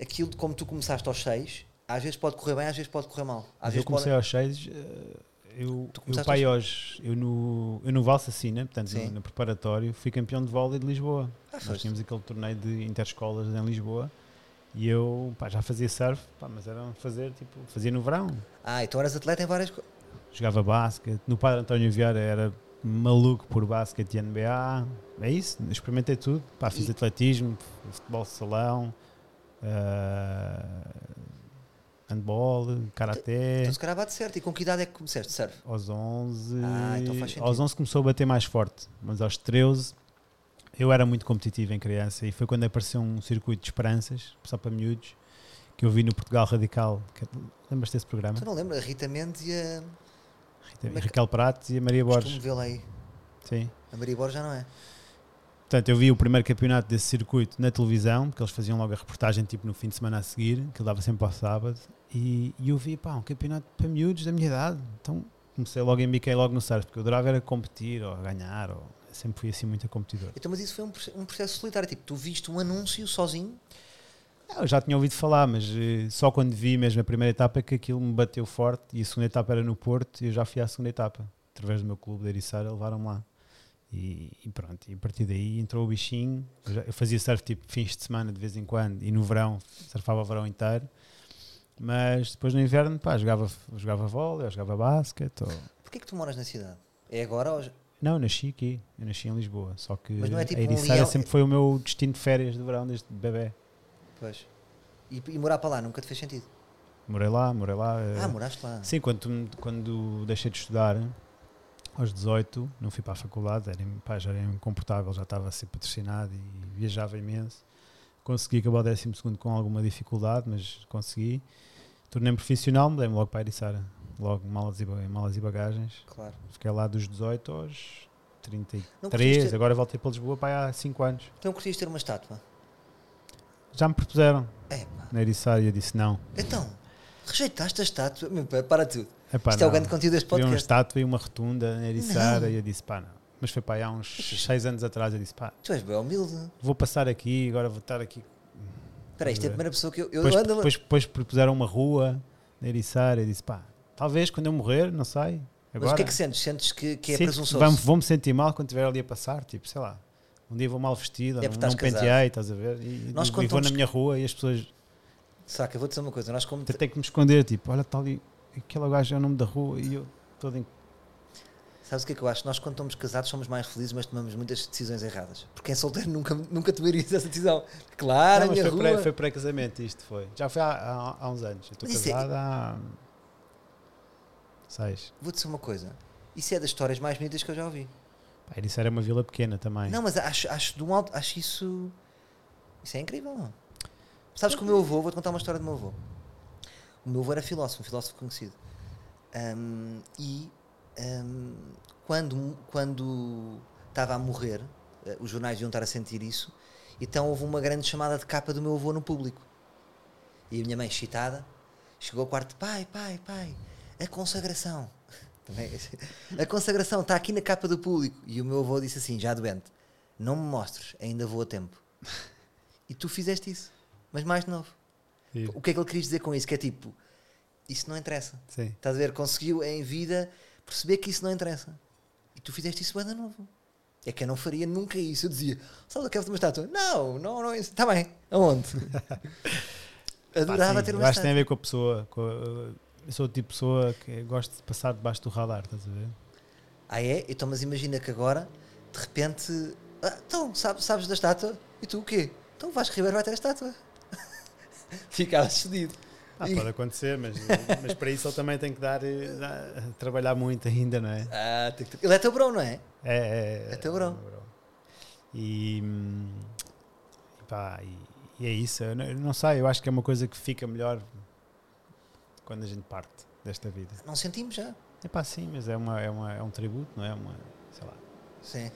aquilo de como tu começaste aos 6, às vezes pode correr bem, às vezes pode correr mal. Às eu comecei pode... aos 6, eu, Tu eu começaste pai aos- hoje, eu no, eu no Valsacina, portanto Sim. no, no preparatório, fui campeão de vôlei de Lisboa. Ah, Nós tínhamos aquele torneio de interescolas em Lisboa e eu pá, já fazia surf, pá, mas era fazer tipo, fazia no verão. Ah, então eras atleta em várias coisas. Jogava basquete, no Padre António Vieira era maluco por basquete e NBA. É isso, experimentei tudo. Pá, fiz E- atletismo, futebol de salão, ah, handball, karaté. Então se calhar bate certo. E com que idade é que começaste surf? Aos 11, Ah, então faz sentido. aos 11 começou a bater mais forte, mas aos 13 eu era muito competitivo em criança e foi quando apareceu um circuito de esperanças, só para miúdos, que eu vi no Portugal Radical. Que- Lembras-te desse programa? Tu não lembras? A Rita Mendes e a. Rita, é que- Raquel Prates e a Maria Costumo Borges. vê-la aí. Sim. A Maria Borges já não é. Portanto, eu vi o primeiro campeonato desse circuito na televisão, porque eles faziam logo a reportagem tipo no fim de semana a seguir, que ele dava sempre ao sábado, e, e eu vi, pá, um campeonato para miúdos da minha idade. Então comecei logo, embiquei logo no surf, porque eu adorava era competir ou ganhar, ou sempre fui assim muito competidor. Então, mas isso foi um, um processo solitário. Tipo, tu viste um anúncio sozinho. Ah, Eu já tinha ouvido falar, mas eh, só quando vi mesmo a primeira etapa que aquilo me bateu forte e a segunda etapa era no Porto e eu já fui à segunda etapa. Através do meu clube de Ericeira levaram-me lá. E, e pronto, e a partir daí entrou o bichinho. Eu, fazia surf tipo fins de semana de vez em quando e no verão, surfava o verão inteiro. Mas depois no inverno, pá, jogava, jogava vôlei, jogava basquete. Ou... Porquê que tu moras na cidade? É agora ou Não, eu nasci aqui, eu nasci em Lisboa. Só que é tipo a um Ericeira leão- sempre foi o meu destino de férias de verão desde bebê. Pois. E, e morar para lá nunca te fez sentido? Morei lá, morei lá. eh, Ah, moraste lá. Sim, quando, quando deixei de estudar, aos 18, não fui para a faculdade, era, pá, já era incomportável, já estava a ser patrocinado e viajava imenso. Consegui acabar o 12 com alguma dificuldade, mas consegui. Tornei-me profissional, mudei-me logo para a Ericeira. Logo, malas e, malas e bagagens. Claro. Fiquei lá dos 18 aos Não 33, curtiste, agora voltei para Lisboa para há 5 anos. então curtiste ter uma estátua? Já me propuseram É, pá. na Ericeira e eu disse não. Então, rejeitaste a estátua? Meu pá, Para tudo. Epá, Isto é o não. grande conteúdo deste Queria uma podcast. estátua e uma rotunda Não. e eu disse pá não. Mas foi aí há uns 6 anos atrás eu disse pá, Tu és bem humilde. vou passar aqui, agora vou estar aqui. Espera isto é a primeira pessoa que eu, eu Depois, ando... depois, depois propuseram uma rua na Ericeira e disse pá, talvez quando eu morrer, não sei. Mas Agora, o que é que sentes? Sentes que, que é presunçoso? Vou-me sentir mal quando estiver ali a passar, tipo, sei lá. Um dia vou mal vestido, É não, não penteei, estás a ver? E, Nós e vou na minha rua e as pessoas Saca, eu vou dizer uma coisa. Nós como... têm que me esconder, tipo, olha, está ali, aquele gajo é o nome da rua e eu todo em Sabes o que é que eu acho? Nós quando estamos casados somos mais felizes, mas tomamos muitas decisões erradas. Porque em solteiro nunca, nunca tomarias essa decisão. Claro, Não, a minha foi, rua... pré, foi pré-casamento isto foi. Já foi há, há, há uns anos. Eu estou é- casado há. Seis. Vou dizer uma coisa. Isso é das histórias mais bonitas que eu já ouvi. Isso era uma vila pequena também. Não, mas acho, acho de um alto, acho isso. Isso é incrível, não? Sabes que o meu avô, vou-te contar uma história do meu avô. O meu avô era filósofo, um filósofo conhecido. Ahm, e ahm, quando, quando estava a morrer, eh, os jornais deviam estar a sentir isso, então houve uma grande chamada de capa do meu avô no público. E a minha mãe, excitada, chegou ao quarto: pai, pai, pai, a consagração. Também, a consagração está aqui na capa do público. E o meu avô disse assim, já doente: Não me mostres, ainda vou a tempo. E tu fizeste isso, mas mais de novo. Sim. O que é que ele queria dizer com isso? Que é tipo, isso não interessa. Sim. Estás a ver? Conseguiu em vida perceber que isso não interessa. E tu fizeste isso bem de novo. É que eu não faria nunca isso. Eu dizia, sabe, eu quero uma estátua. Não, não, não. Está bem. Aonde? Adorava Pá, sim, ter uma acho que tem a estátua. ver com a pessoa. com a- eu sou o tipo de pessoa que gosto de passar debaixo do radar, estás a ver? Ah é? Então, mas imagina que agora, de repente... Ah, então, sabes, sabes da estátua? E tu o quê? Então Vasco Ribeiro vai ter a estátua. Ficava cedido. Ah, pode acontecer, mas, mas para isso ele também tem que dar, eh, dar- trabalhar muito ainda, não é? Ah, tem que Ele é teu brão, não é? É, é, É teu brão. meu brão. E, pá, e, e é isso. Eu não, eu não sei, eu acho que é uma coisa que fica melhor quando a gente parte desta vida. Não sentimos já. É pá, sim, mas é, uma, é, uma, é um tributo, não é? Uma, sei lá. Sim.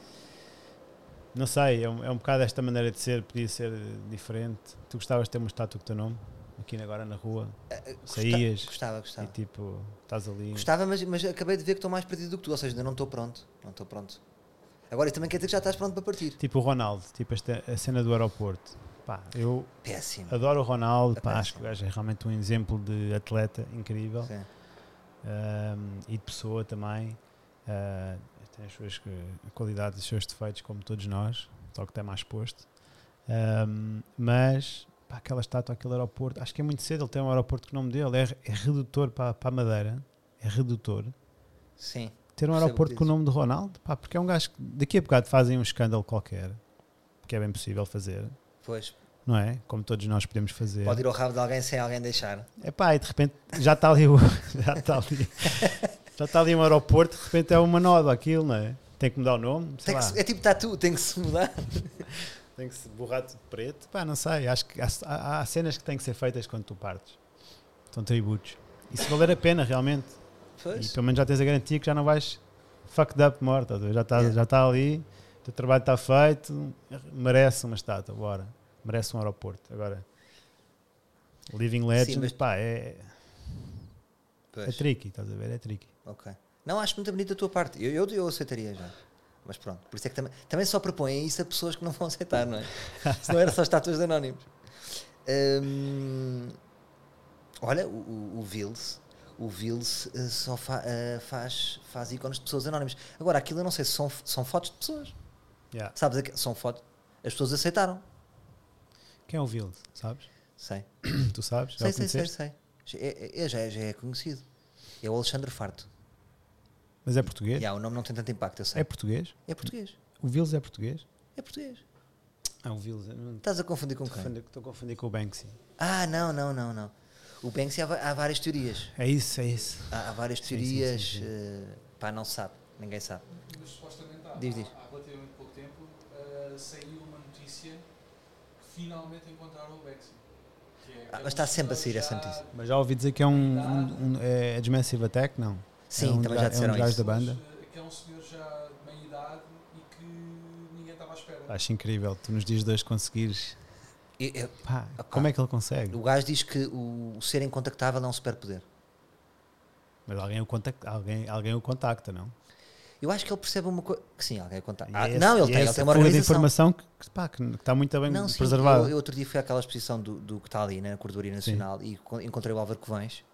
Não sei, é um, é um bocado esta maneira de ser, podia ser diferente. Tu gostavas de ter uma estátua com o teu nome, aqui agora na rua, Gosta- Saías Gostava, e gostava. tipo, estás ali. Gostava, mas, mas acabei de ver que estou mais perdido do que tu. Ou seja, ainda não estou pronto. Não estou pronto. Agora, isso também quer dizer que já estás pronto para partir. Tipo o Ronaldo, tipo esta, a cena do aeroporto. Pá, eu Péssimo. adoro o Ronaldo, É pá, acho que o gajo é realmente um exemplo de atleta incrível. Um, e de pessoa também. Uh, tem as suas qualidades e os seus defeitos, como todos nós, só que está mais exposto. Um, mas pá, aquela estátua, aquele aeroporto, acho que é muito cedo. Ele tem um aeroporto com o nome dele, é, é redutor para, para a Madeira, é redutor. Sim. Ter um o aeroporto que com o nome de Ronaldo, pá, porque é um gajo que daqui a bocado fazem um escândalo qualquer, que é bem possível fazer, Pois. não é? Como todos nós podemos fazer. Pode ir ao rabo de alguém sem alguém deixar. É pá, e de repente já está ali o. Já está ali, já está ali um aeroporto, de repente é uma nova aquilo, não é? Tem que mudar o nome, sei lá, se- é tipo tatu, tem que se mudar. tem que se borrar tudo de preto. Pá, não sei, acho que há, há- há cenas que têm que ser feitas quando tu partes. São tributos. E se valer a pena realmente, e Pois. pelo menos já tens a garantia que já não vais fucked up morto, já está Yeah. já está ali, o teu trabalho está feito, merece uma estátua, bora. Merece um aeroporto. Agora, Living Legend, mas- pá, é, é Pois. tricky, estás a ver? É tricky. Ok. Não, acho muito bonito a tua parte. Eu, eu, eu aceitaria já. Mas pronto. Por isso é que também, também só propõem isso a pessoas que não vão aceitar, não é? Se não era só estátuas de anónimos. Hum, olha, o, Vils, o Vils eh, só fa- eh, faz, faz ícones de pessoas anónimas. Agora, aquilo eu não sei se são, são fotos de pessoas. Yeah. Sabes, são fotos. As pessoas aceitaram. Quem é o Wild, sabes? Sei. Tu sabes? Sei, sei, sei, sei. Já É, é- já, é- já é conhecido. É o Alexandre Farto. Mas é português? Yeah, o nome não tem tanto impacto, eu sei. É português? É português. O Vils é português? É português. Ah, o Vils. não- Estás a confundir com Estou quem? Estou a confundir com o Banksy. Ah, não, não, não, não. O Banksy há, há várias teorias. É isso, é isso. Há, há várias Sim, sim, teorias. sim, sim. eh, pá, não se sabe. Ninguém sabe. Mas supostamente há, Diz, diz. há, relativamente pouco tempo eh, saiu uma notícia que finalmente encontraram o Bexy. Ah, mas está sempre a sair essa notícia. Mas já ouvi dizer que é um. um, um é, é Dismissive Attack? Não. Sim, é um também já disseram É um isso. da banda. Que é um senhor já de meia idade e que ninguém estava à espera. Acho incrível. Tu nos dias de hoje conseguires. E- e- Pá, Opa. como é que ele consegue? o gajo diz que o, o ser incontactável é um superpoder. Mas alguém o contacta, alguém, alguém o contacta, não? Eu acho que ele percebe uma coisa. Que sim, alguém contacta. E Ah, é não, esse- ele e tem, ele tem uma fuga de organização. informação que, que, pá, que, está muito bem Não, sim, preservada. eu, eu outro dia fui àquela exposição do, do que está ali na Cordoaria Nacional e co- encontrei o Álvaro Covães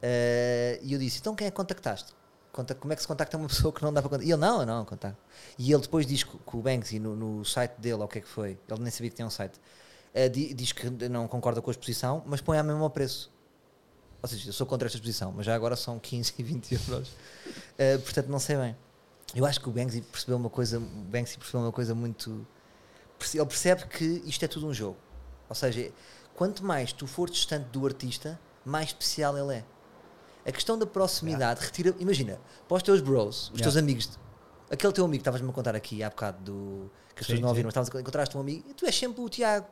Eh, e eu disse: Então quem é que contactaste? Conta- Como é que se contacta uma pessoa que não dá para contactar? E ele: Não, eu não, contacto. E ele depois diz que, que o Banksy no, no site dele, ou o que é que foi, ele nem sabia que tinha um site, di- diz que não concorda com a exposição, mas põe a mesmo ao preço. Ou seja, eu sou contra esta exposição, mas já agora são 15 e 20 euros. Eh, portanto, não sei bem. Eu acho que o Banksy percebeu uma coisa, o Banksy percebeu uma coisa muito. Ele percebe que isto é tudo um jogo. Ou seja, quanto mais tu for distante do artista, mais especial ele é. A questão da proximidade retira. Imagina, para os teus bros, os teus Yeah. amigos, aquele teu amigo que estavas-me a contar aqui há bocado, do, que as pessoas não ouviram, mas estavas a- encontraste um amigo, e tu és sempre o Tiago.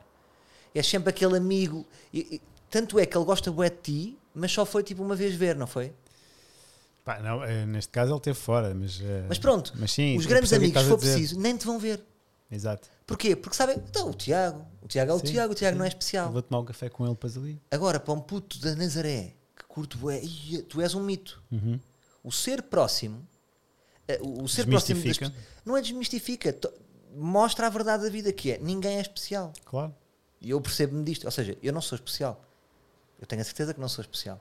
És sempre aquele amigo. E- e- tanto é que ele gosta bué de ti, mas só foi tipo uma vez ver, não foi? Pá, não, eh, neste caso ele esteve fora, mas. eh, Mas pronto, mas sim, Os eu grandes amigos, se for preciso, nem te vão ver. Exato. Porquê? Porque sabem, então, o Tiago, o Tiago é o Sim, Tiago, o Tiago sim. não é Eu especial. vou tomar um café com ele depois ali. Agora, para um puto da Nazaré, que curto bué, "Ia, tu és um mito. Uhum. O ser próximo, eh, o ser próximo das não é desmistifica, mostra a verdade da vida que é, ninguém é especial. Claro. E eu percebo-me disto, ou seja, eu não sou especial. Eu tenho a certeza que não sou especial.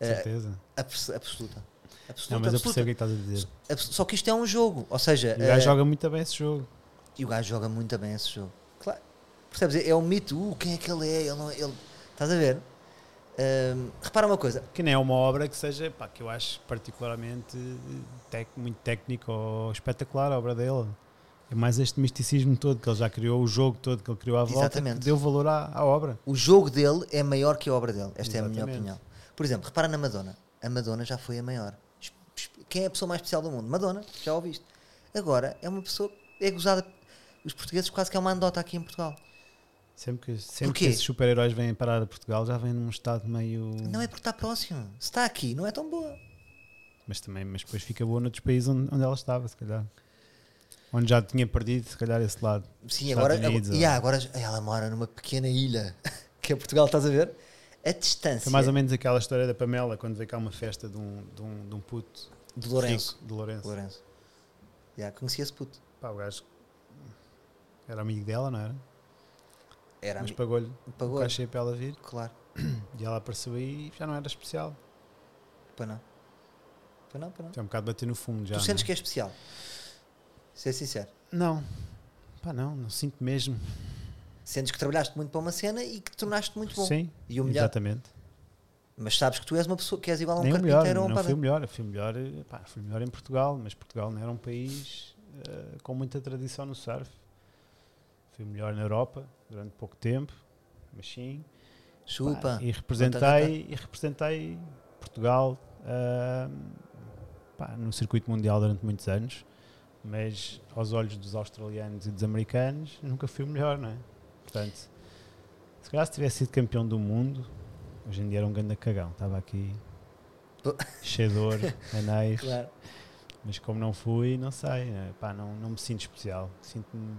Eh, Certeza. abs- absoluta. Absoluta, Não, mas eu absoluta. percebo o que estás a dizer. Só que isto é um jogo, ou seja, E o gajo eh, joga muito bem esse jogo. E o gajo joga muito bem esse jogo. Claro. Percebes? É um mito. Uh, quem é que ele é? Ele não é- ele... Estás a ver? Ahm, repara uma coisa. Que nem é uma obra que seja, pá, que eu acho particularmente tec- muito técnico ou espetacular a obra dele. É mais este misticismo todo que ele já criou, o jogo todo que ele criou à volta, Exatamente. que deu valor à, à obra. O jogo dele é maior que a obra dele. Esta é a minha Exatamente. opinião. Por exemplo, repara na Madonna. A Madonna já foi a maior. Quem é a pessoa mais especial do mundo? Madonna, já ouviste. Agora é uma pessoa. É gozada. Os portugueses quase que é uma andota aqui em Portugal. Sempre que, sempre Porquê? que esses super-heróis vêm parar a Portugal, já vêm num estado meio. Não é porque está próximo. Se está aqui, não é tão boa. Mas também, mas depois fica boa noutros países onde, onde ela estava, se calhar. Onde já tinha perdido, se calhar, esse lado. Sim, agora, Unidos, agora, yeah, agora ela mora numa pequena ilha que é Portugal, estás a ver? A distância Foi mais ou menos aquela história da Pamela, quando veio cá uma festa de um, de um, de um puto de Lourenço. rico, de Lourenço.Lourenço. Yeah, conhecia esse puto. Pá, o gajo era amigo dela, não era? Era Mas pagou-lhe Pagou. cachê para ela vir Claro. e ela apareceu aí e já não era especial. Para não. Para não, para não. Já um bocado bater no fundo já. tu sentes não que é especial? Ser sincero. Não, pá, não, não sinto mesmo. Sentes que trabalhaste muito para uma cena e que te tornaste muito bom. Sim, E o melhor. exatamente. Mas sabes que tu és uma pessoa que és igual a um Nem o melhor, carpinteiro ou um não fui o melhor, eu fui melhor, pá, fui melhor em Portugal, mas Portugal não era um país eh, com muita tradição no surf. Fui melhor na Europa durante pouco tempo, mas sim. Chupa. Pá, e representei, e representei Portugal ah, pá, no circuito mundial durante muitos anos, mas aos olhos dos australianos e dos americanos nunca fui o melhor, não é? Portanto, se calhar se tivesse sido campeão do mundo, hoje em dia era um grande cagão, estava aqui cheio de ouro, anéis, Claro. mas como não fui, não sei, né? Pá, não, não me sinto especial, sinto-me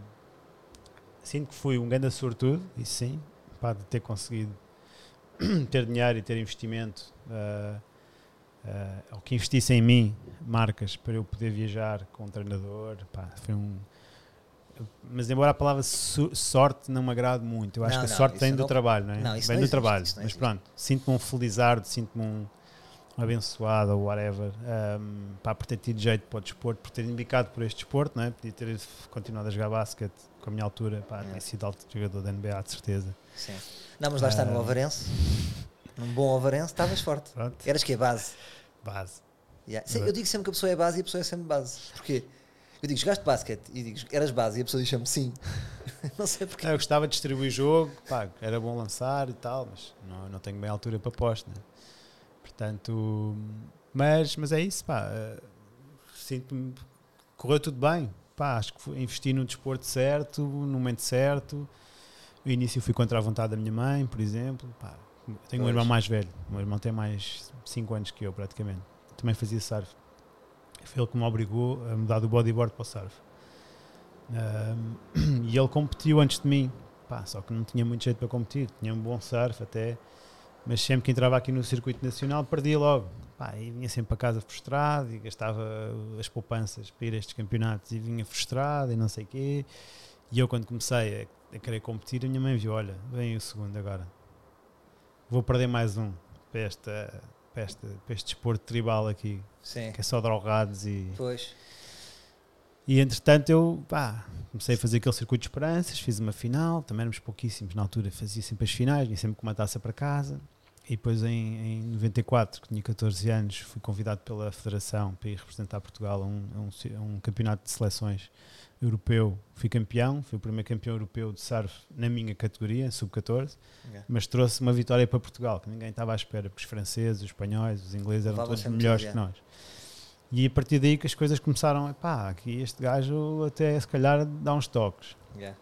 sinto que fui um grande sortudo, e sim, pá, de ter conseguido ter dinheiro e ter investimento, ah, ah, ou que investisse em mim, marcas, para eu poder viajar com um treinador, pá, foi um, mas embora a palavra sorte não me agrade muito, eu acho Não, que a sorte vem do não- trabalho, não é? não, isso vem do existe, trabalho. Mas existe. pronto, sinto-me um felizardo, sinto-me um, abençoado ou whatever, um, pá, por ter tido jeito para o desporto, por ter indicado por este desporto, não é? Podia ter continuado a jogar basquete com a minha altura, pá, É. tinha sido alto jogador da NBA, de certeza. Sim. Não, mas lá está no Ah. Num bom Ovarense estavas forte. Pronto, Eras que é base. base. Yeah. Sim, Eu digo sempre que a pessoa é base e a pessoa é sempre base. Porquê? Eu digo, jogaste basquete e digo, eras base e a pessoa diz-me sim. não sei porquê. Não, eu gostava de distribuir jogo, pá, era bom lançar e tal, mas não, não tenho bem altura para posto, né? Portanto, mas, mas é isso, pá. eh, Sinto-me. Correu tudo bem, pá. Acho que investi no desporto certo, no momento certo. No início fui contra a vontade da minha mãe, por exemplo. Pá, tenho um Pois. irmão mais velho, o meu irmão tem mais 5 anos que eu, praticamente. Também fazia surf. Foi ele que me obrigou a mudar do bodyboard para o surf. Ahm, e ele competiu antes de mim, pá, só que não tinha muito jeito para competir, tinha um bom surf até, mas sempre que entrava aqui no circuito nacional perdia logo. Pá, e vinha sempre para casa frustrado e gastava as poupanças para ir a estes campeonatos e vinha frustrado e não sei o quê. E eu, quando comecei a, a querer competir, a minha mãe viu: olha, vem o segundo agora, vou perder mais um para, esta, para, esta, para este desporto tribal aqui, Sim. que é só drogados e. Pois. E entretanto eu pá, comecei a fazer aquele circuito de esperanças, fiz uma final, também éramos pouquíssimos na altura, fazia sempre as finais, vinha sempre com uma taça para casa. E depois em, em 94, que tinha 14 anos, fui convidado pela Federação para ir representar Portugal a um, a um a um campeonato de seleções europeu. Fui campeão, fui o primeiro campeão europeu de surf na minha categoria, sub-14, Yeah. mas trouxe uma vitória para Portugal, que ninguém estava à espera, porque os franceses, os espanhóis, os ingleses eram todos melhores que nós. E a partir daí que as coisas começaram, pá, aqui este gajo até se calhar dá uns toques. Yeah.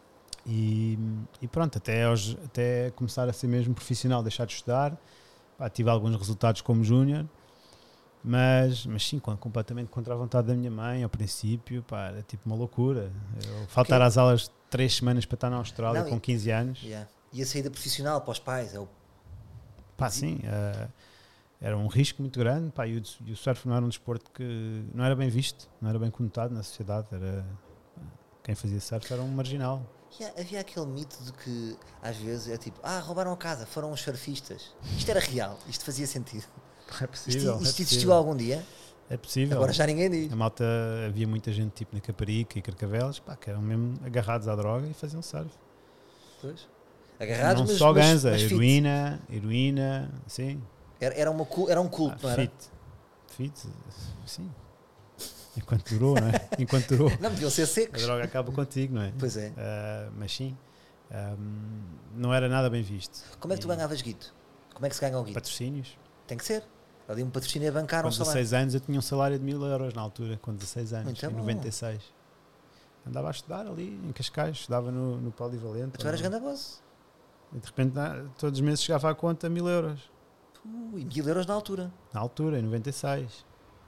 E, e pronto, até, aos, até começar a ser mesmo profissional, deixar de estudar, pá, tive alguns resultados como júnior, mas, mas sim, com- completamente contra a vontade da minha mãe ao princípio, pá, era tipo uma loucura. Eu faltar às aulas três semanas para estar na Austrália Não, com e- 15 anos, Yeah. E a saída profissional para os pais é o pá, sim, eh, era um risco muito grande, pá, e o, e o surf não era um desporto que não era bem visto, não era bem conotado na sociedade, era quem fazia surf era um marginal. Yeah, havia aquele mito de que às vezes é tipo, ah, roubaram a casa, foram os surfistas. Isto era real, isto fazia sentido. É Isto, possível. isto é existiu possível. algum dia? É possível. Agora já ninguém diz. A malta, havia muita gente tipo na Caparica e Carcavelos, pá, que eram mesmo agarrados à droga e faziam surf. Pois. Agarrados, não mas, só mas- ganza, mas fit. heroína, heroína, sim. Era, era, uma, era um culto, Ah, não era? fit. Fit, sim. Enquanto durou, não é? Enquanto durou. Não, deviam ser A secos. droga acaba contigo, não é? Pois é. Ah, mas sim, ahm, não era nada bem visto. Como é que tu ganhavas guito? Como é que se ganha o guito? Patrocínios. Tem que ser. Ali um patrocínio a bancar Com um salário. 16 anos eu tinha um salário de mil euros na altura, com 16 anos, Muito em bom. 96. Andava a estudar ali em Cascais, estudava no, no Polivalente. Tu eras grande boss. E de repente, todos os meses chegava à conta mil euros. Ui, mil euros na altura. Na altura, em 96.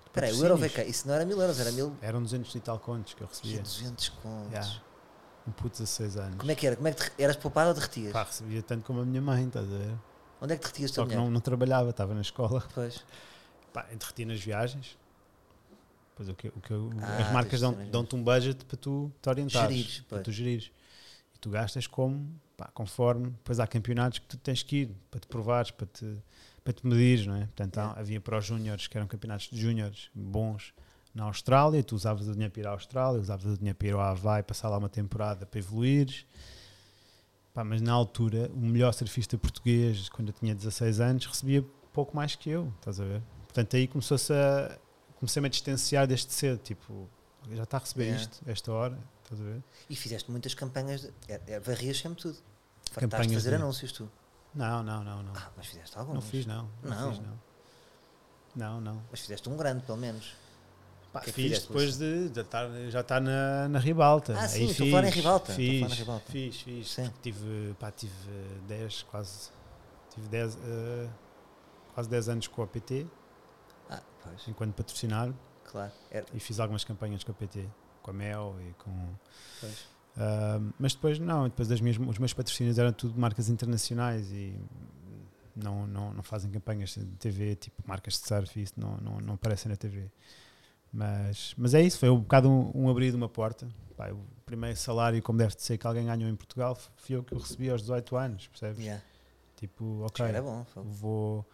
Espera aí, o euro VK, isso não era mil euros, era mil Eram 200 e tal contos que eu recebia. 200 contos. Yeah. Um puto de 16 anos. Como é que era? Como é que te- eras poupado ou derretias? Pá, recebia tanto como a minha mãe, estás a ver? Onde é que derretias o Só teu que dinheiro? não, não trabalhava, estava na escola. Pois. Pá, derreti nas viagens. Pois o que, o que eu- Ah, as marcas tens de dão- ter dão-te um budget para tu te orientares, Gerires, para pois. tu gerires. E tu gastas como, pá, conforme. Depois há campeonatos que tu tens que ir para te provares, para te, para te medires, não é? Portanto, há- havia para os júniores, que eram campeonatos de júniores bons na Austrália. Tu usavas o dinheiro para ir à Austrália, usavas o dinheiro para ir ao Havaí, passar lá uma temporada para evoluires. Pá, mas na altura, o melhor surfista português, quando eu tinha 16 anos, recebia pouco mais que eu, estás a ver? Portanto, aí começou-se a. Comecei-me a distanciar deste cedo, tipo, já está a receber Yeah. isto, esta hora, estás a ver? E fizeste muitas campanhas, de, é, é, varrias sempre tudo. Fartaste Campanhas fazer de- anúncios tu. Não, não, não, não. Ah, mas fizeste alguns. Não fiz, não. Não, Não. fiz, não. Não, não. Mas fizeste um grande, pelo menos. Pá, que é que fiz depois de, de estar, já estar na, na ribalta. Ah, Aí sim, estou fiz, em ribalta, a Fiz, ribalta. fiz, fiz. Sim. Tive, pá, tive 10, quase. Tive 10, eh, quase 10 anos com a PT, Ah, pois, enquanto patrocinado. claro. Era, E fiz algumas campanhas com a PT, com a Mel e com. pois. Ah, mas depois não, depois das minhas, os meus patrocínios eram tudo marcas internacionais e não, não, não fazem campanhas de TV, tipo marcas de surf, isso não, não, não aparecem na TV. Mas, mas é isso, foi um bocado um, um abrir de uma porta Pá, o primeiro salário, como deve de ser, que alguém ganhou em Portugal, fui eu que eu recebi aos 18 anos, percebes? Yeah. Tipo, ok, bom. vou,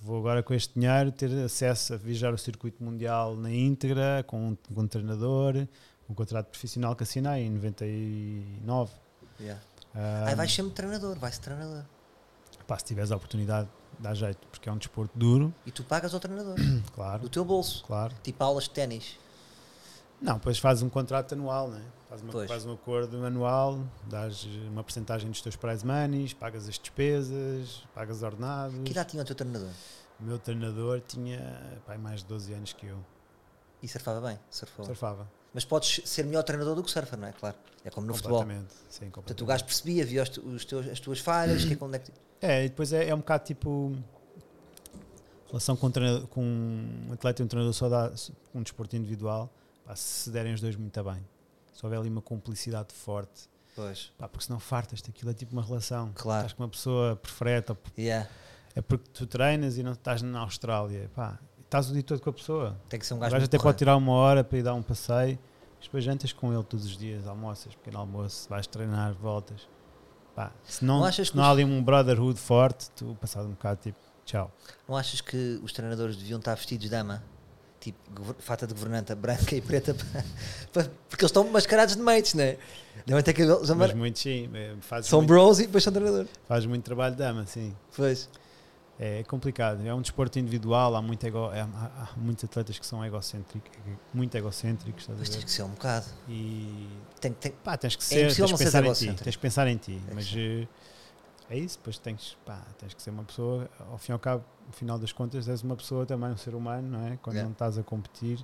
vou agora com este dinheiro ter acesso a viajar o circuito mundial na íntegra, com um, com um treinador, um contrato profissional que assinei em 99. Yeah. Ah, Aí vais sempre treinador, vai-se treinador. pá, se tiveres a oportunidade, dá jeito, porque é um desporto duro, E tu pagas ao treinador, claro, do teu bolso. claro. Tipo aulas de ténis. Não, depois fazes um contrato anual, né? faz, uma, faz um acordo anual, dás uma porcentagem dos teus prize moneys, pagas as despesas, pagas ordenados. Que idade tinha o teu treinador? O meu treinador tinha pá, mais de 12 anos que eu, E surfava bem, surfou. surfava. Mas podes ser melhor treinador do que surfer, não é? Claro. É como no futebol. completamente. Sim, Portanto, o completamente. gajo percebia, via os, te- os teus, as tuas falhas, que é onde é que. É, e depois é, é um bocado tipo relação com, um com um atleta e um treinador só dá com um desporto individual, pá, se derem os dois muito bem. Se houver ali uma cumplicidade forte, Pois. pá, porque senão fartas-te, aquilo é tipo uma relação. Claro. Estás com uma pessoa perfeita, Yeah. é porque tu treinas e não estás na Austrália, pá, estás o dia todo com a pessoa. Tem que ser um O gajo. até pode porreiro. tirar uma hora para ir dar um passeio, mas depois jantas com ele todos os dias, almoças, pequeno almoço, vais treinar, voltas. Pá, se não, Não achas que não há ali um brotherhood forte, tu passado um bocado tipo, tchau. Não achas que os treinadores deviam estar vestidos de dama? Tipo, fata de governanta branca e preta, porque eles estão mascarados de mates, não é? Devem ter cabelos Mas muito sim, é, fazes, São muito, bros e depois são treinador. fazes muito trabalho de dama, sim. Pois. É complicado, é um desporto individual, há, muito ego, é, há, há muitos atletas que são egocêntricos, muito egocêntricos, Mas tens que ser um bocado. E Tem, tem, pá, tens que É ser, impossível tens que pensar em ti, tens que pensar em ti, É mas eh, é isso, depois tens, pá, tens que ser uma pessoa, ao fim e ao cabo, no final das contas, és uma pessoa também, um ser humano, não é? Quando Yeah. não estás a competir,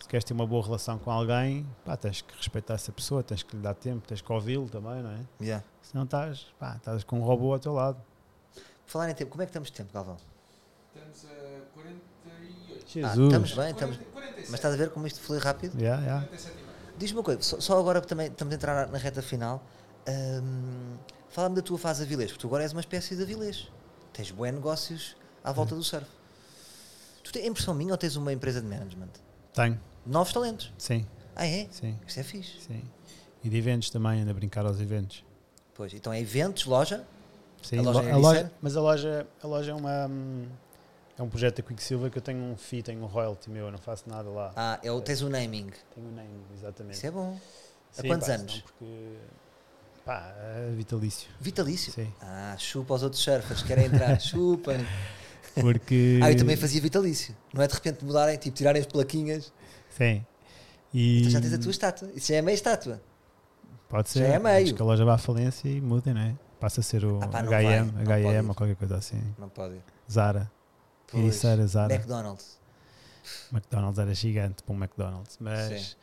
se queres ter uma boa relação com alguém, pá, tens que respeitar essa pessoa, tens que lhe dar tempo, tens que ouvi-lo também, não é? yeah. Se não estás, pá, estás com um robô ao teu lado. Falar em tempo, como é que estamos de tempo, Galvão? Estamos a 48. Ah, Jesus! estamos bem, estamos. 40, 47. Mas estás a ver como isto foi rápido? Yeah, yeah. 47 meio. Diz-me uma coisa, só, só agora que também estamos a entrar na reta final. hum, Fala-me da tua fase Avilés, porque tu agora és uma espécie de Avilés. Tens bons negócios à volta do surf. Tu tens impressão minha ou tens uma empresa de management? Tenho, Novos talentos. sim, Ah, é? sim, Isso é fixe. sim. E de eventos também, ando a brincar aos eventos. Pois, então é eventos, loja. Sim, A loja lo- é a loja, mas a loja, a loja é uma hum, é um projeto da Quicksilver que eu tenho um fee, tenho um royalty meu, eu não faço nada lá. Ah, é o, tens o naming. Tenho um name, exatamente. Isso é bom. Há Sim, quantos pá, anos? Porque, pá, é vitalício. Vitalício. Sim. Ah, chupa aos outros surfers, querem entrar, chupem. Porque. Ah, eu também fazia vitalício. Não é de repente mudarem, tipo, tirarem as plaquinhas. Sim. E Então já tens a tua estátua. Isso já é meia estátua. Pode já ser. é meio. Mas que a loja vá à falência e mudem, não é? Passa a ser o Ah, pá, HM, vai, HM ou qualquer coisa assim. Não pode ir. Zara. Pois. Zara. McDonald's. McDonald's era gigante para um McDonald's, mas Sim.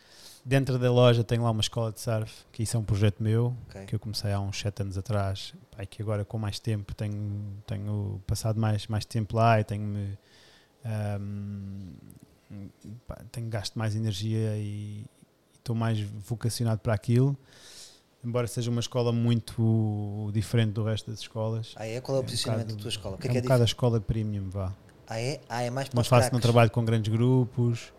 dentro da loja tenho lá uma escola de surf, que isso é um projeto meu, Ok. que eu comecei há uns 7 anos atrás, pá, que agora com mais tempo tenho, tenho passado mais, mais tempo lá e tenho-me pá, tenho gasto mais energia e estou mais vocacionado para aquilo. Embora seja uma escola muito diferente do resto das escolas. Ah, é? Qual é o um posicionamento da tua escola? O que é é um é bocado a escola premium, vá. Ah, é? Ah, é mais para Não os faço, craques. trabalho com grandes grupos,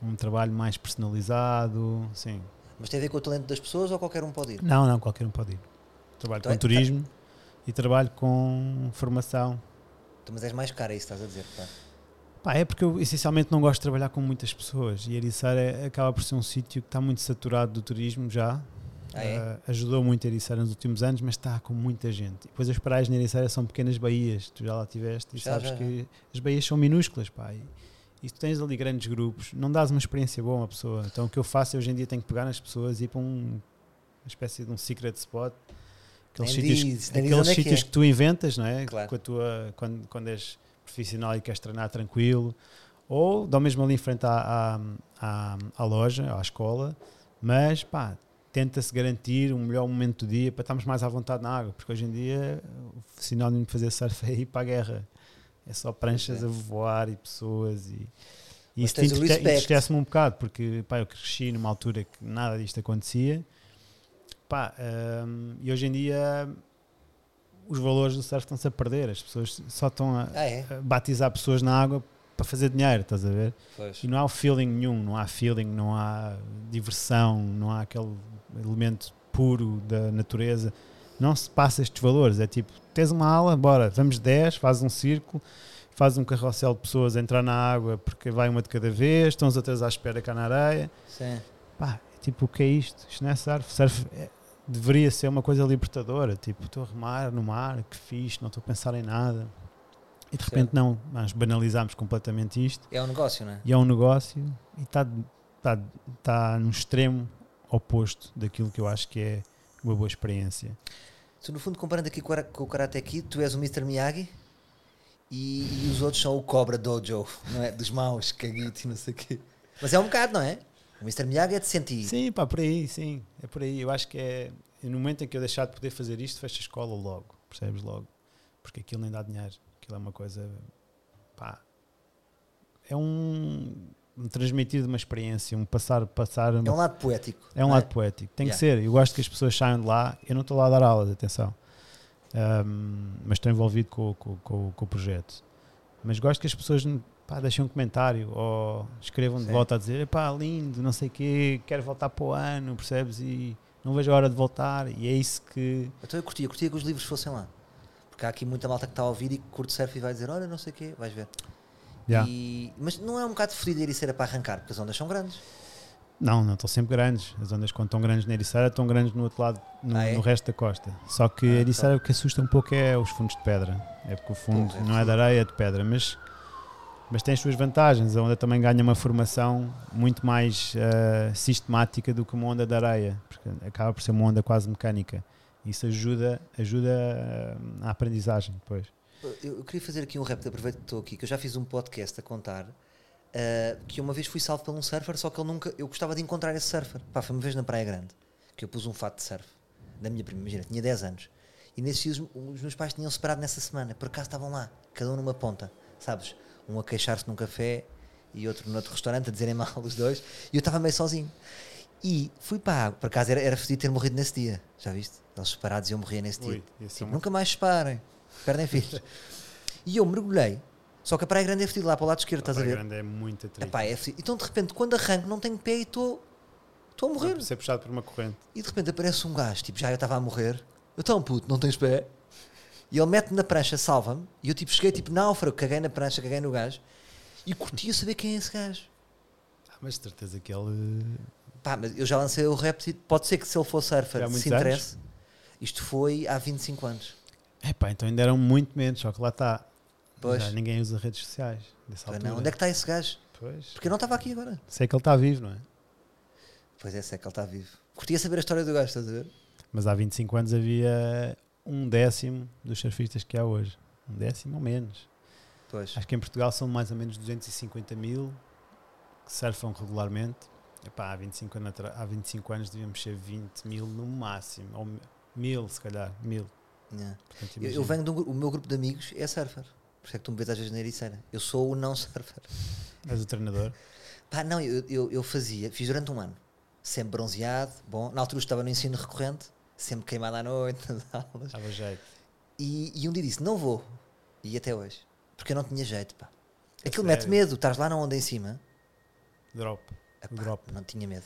um trabalho mais personalizado, sim. Mas tem a ver com o talento das pessoas ou qualquer um pode ir? Não, não, qualquer um pode ir. Trabalho Então é- com turismo e trabalho com formação. Então, Mas és mais caro, é isso que estás a dizer. Pá. Pá, é porque eu essencialmente não gosto de trabalhar com muitas pessoas e Ericeira é- acaba por ser um sítio que está muito saturado do turismo já. Ah, é? Ah, ajudou muito a Ericeira nos últimos anos, mas está com muita gente. E depois as praias na Ericeira são pequenas baías, tu já lá tiveste e Já, sabes já, que as baías são minúsculas, pá. E, e tu tens ali grandes grupos, não dás uma experiência boa a uma pessoa. Então o que eu faço hoje em dia tenho que pegar nas pessoas e ir para um, uma espécie de um secret spot. Aqueles Nem sítios, diz, aqueles é que sítios é. que tu inventas, não é? Claro. Com a tua, quando, quando és profissional e queres treinar tranquilo. Ou dá mesmo ali em frente à, à, à, à loja, à escola, mas pá, tenta-se garantir um melhor momento do dia para estarmos mais à vontade na água, porque hoje em dia o sinónimo de fazer surf é ir para a guerra. É só pranchas é. a voar e pessoas e, e isso entristece-me um bocado, porque pá, eu cresci numa altura que nada disto acontecia pá, hum, e hoje em dia os valores do surf estão-se a perder, as pessoas só estão a, Ah, é? a batizar pessoas na água para fazer dinheiro, estás a ver? Pois. E não há feeling nenhum, não há feeling, não há diversão, não há aquele elemento puro da natureza. Não se passa estes valores. É tipo, tens uma aula, bora, vamos 10, faz um círculo, faz um carrossel de pessoas a entrar na água porque vai uma de cada vez, estão os outros à espera cá na areia. Sim. Pá, é tipo, o que é isto? Isto não é surf. Surf é- deveria ser uma coisa libertadora. Tipo, estou a remar no mar, que fixe, não estou a pensar em nada. E de repente não, nós banalizamos completamente isto É um negócio, não é? e é um negócio e está tá, tá no extremo oposto daquilo que eu acho que é uma boa experiência. Tu, no fundo, comparando aqui com o Karate Kid, tu és o Mr. Miyagi e, e os outros são o Cobra Dojo, não é? Dos maus, caguito e não sei o quê. Mas é um bocado, não é? O Mr. Miyagi é de sentir. Sim, pá, por aí, sim, é por aí. Eu acho que é no momento em que eu deixar de poder fazer isto, fecho a escola logo, percebes logo? Porque aquilo nem dá dinheiro, aquilo é uma coisa, pá, é um transmitir de uma experiência, um passar, passar, É um lado poético. É um não lado poético. Tem Yeah. que ser. Eu gosto que as pessoas saiam de lá. Eu não estou lá a dar aulas, atenção. Ahm, mas estou envolvido com, com- com- com o projeto. Mas gosto que as pessoas pá, deixem um comentário ou escrevam de Sim. volta a dizer pá, lindo, não sei o quê, quero voltar para o ano, percebes? E não vejo a hora de voltar. E é isso que. Então eu curtia, curtia que os livros fossem lá. Porque há aqui muita malta que está a ouvir e que curte surf e vai dizer, olha, não sei o quê, vais ver. Yeah. E- mas não é um bocado fodido a Ericeira para arrancar, porque as ondas são grandes. Não, não estão sempre grandes. As ondas, quando estão grandes na Ericeira, estão grandes no outro lado, no, Ah, é? no resto da costa. Só que Ah, a Ericeira o que assusta um pouco é os fundos de pedra. É porque o fundo é não é de areia, é de pedra. Mas, mas tem as suas vantagens. A onda também ganha uma formação muito mais ah, sistemática do que uma onda de areia. Porque acaba por ser uma onda quase mecânica. Isso ajuda, ajuda ah, a aprendizagem depois. Eu, eu queria fazer aqui um rap, aproveito que estou aqui, que eu já fiz um podcast a contar ah, que uma vez fui salvo por um surfer, só que ele nunca. Eu gostava de encontrar esse surfer. Pá, foi uma vez na Praia Grande que eu pus um fato de surf da minha prima, imagina, tinha 10 anos. E nesses dias os, meus pais tinham separado nessa semana, por acaso estavam lá, cada um numa ponta, sabes? Um a queixar-se num café e outro no outro restaurante a dizerem mal os dois, e eu estava meio sozinho. E fui para a água, por acaso era, era fodido ter morrido nesse dia, já viste? Eles separados e eu morria nesse dia. Tipo, nunca mais separem, perdem filhos. e eu mergulhei, só que a Praia Grande é fedido lá para o lado esquerdo, estás a ver? grande é muito atrito. Epá, é fedido. Então de repente, quando arranco, não tenho pé e estou estou a morrer. Ser puxado por uma corrente. E de repente aparece um gajo, tipo, já eu estava a morrer. Eu estou um puto, não tens pé? E ele mete-me na prancha, salva-me. E eu tipo, cheguei tipo náufrago, caguei na prancha, caguei no gajo. E curtia saber quem é esse gajo. Ah, mas de certeza que ele. Pá, mas eu já lancei o rap, pode ser que se ele for surfer, se interesse. Isto foi há 25 anos. Epá, então ainda eram muito menos, só que lá está. Pois. Já ninguém usa redes sociais. Dessa altura. não, onde é que está esse gajo? Pois. Porque eu não estava aqui agora. Sei que ele está vivo, não é? Pois é, sei que ele está vivo. Curtia saber a história do gajo, estás a ver? Mas há 25 anos havia um décimo dos surfistas que há hoje. Um décimo ou menos. Pois. Acho que em Portugal são mais ou menos 250 mil que surfam regularmente. Epá, há, 25 anos há 25 anos devíamos ser 20 mil no máximo. Ou mi- mil, se calhar. Mil. Yeah. Portanto, Eu, eu venho de um, o meu grupo de amigos é surfer. Por isso é que tu me vês às vezes na Ericeira. Eu sou o não surfer. És o treinador. Pá, não, eu, eu, eu fazia, fiz durante um ano. Sempre bronzeado, bom. Na altura estava no ensino recorrente, sempre queimado à noite, nas aulas. Dava jeito. E, e um dia disse: Não vou. E até hoje. Porque eu não tinha jeito, pá. Aquilo mete medo, estás lá na onda em cima. Drop. Epá, Drop. não tinha medo.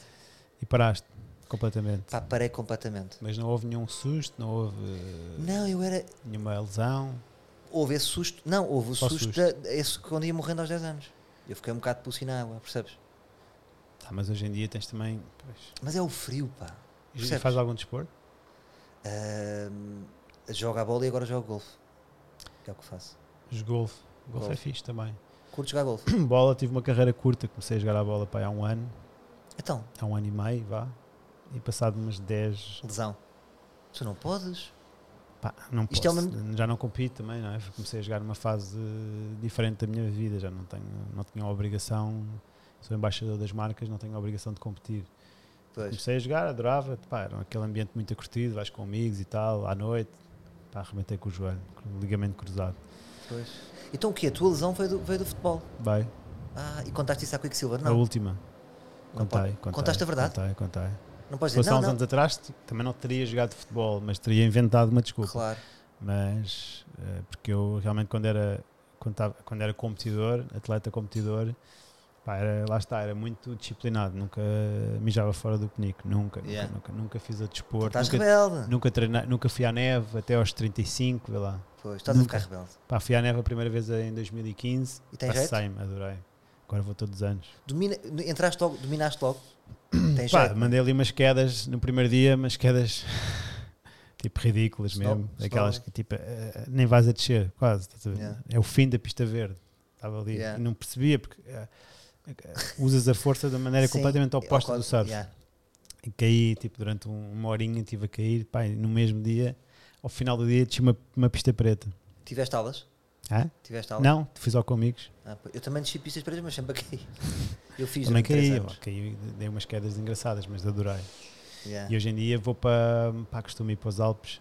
E paraste. Completamente. Pá, parei completamente. Mas não houve nenhum susto, não houve eh, Não, eu era. nenhuma lesão. Houve esse susto. Não, houve o Só susto, susto. da- esse quando ia morrendo aos 10 anos. Eu fiquei um bocado de pulso na água, percebes? Tá, mas hoje em dia tens também. Pois, Mas é o frio, pá. e faz algum desporto? Jogo a bola e agora jogo golfe. Que é o que faço. Os golfe. Golfe é fixe também. Curto jogar golfe. bola, tive uma carreira curta. Comecei a jogar a bola para há um ano. Então, Há um ano e meio, vá. E passado umas 10. lesão. Tu não podes? Pá, não Isto é posso, uma- Já não compito também, não é? Comecei a jogar numa fase diferente da minha vida. Já não, tenho, não tinha a obrigação. Sou embaixador das marcas, não tenho a obrigação de competir. Pois. Comecei a jogar, adorava, pá, era aquele ambiente muito curtido, vais com amigos e tal, à noite, pá, arrebentei com o joelho, com o ligamento cruzado. pois. Então o quê? A tua lesão veio do, veio do futebol? Vai, Ah, e contaste isso à Quicksilver? a Não. última. Não Contei, contei. Contaste a verdade? Contei, contei. Não podes dizer, há uns não. anos atrás, também não teria jogado futebol, mas teria inventado uma desculpa. Claro. Mas, eh, porque eu realmente quando era, quando, tava, quando era competidor, atleta competidor, pá, era, lá está, era muito disciplinado, nunca mijava fora do penico, nunca, nunca, Yeah. nunca, nunca fiz a desporto, estás nunca, rebelde. nunca, treinei, nunca fui à neve até aos 35, vê lá. Pois, estás Nunca. a ficar rebelde. Pá, fui à neve a primeira vez em 2015, E passei-me, adorei. Agora vou todos os anos. Domina, entraste logo, dominaste logo. Pá, mandei ali umas quedas no primeiro dia, umas quedas tipo ridículas Snow- mesmo. Aquelas snow. que tipo, eh, nem vais a descer, quase. Yeah. É o fim da pista verde. Estava ali Yeah. e não percebia porque eh, eh, usas a força da maneira Sim, completamente oposta ao do surf. Yeah. E caí tipo, durante um- uma horinha, estive a cair. Pá, no mesmo dia, ao final do dia, desci uma, uma pista preta. Tiveste aulas? Hã? Tiveste aulas? Não, fiz só com amigos. Ah, eu também desci pistas pretas, mas sempre a cair. Eu fiz Também caí, caí, dei umas quedas engraçadas, mas adorei. Yeah. E hoje em dia vou para, para costumo ir para os Alpes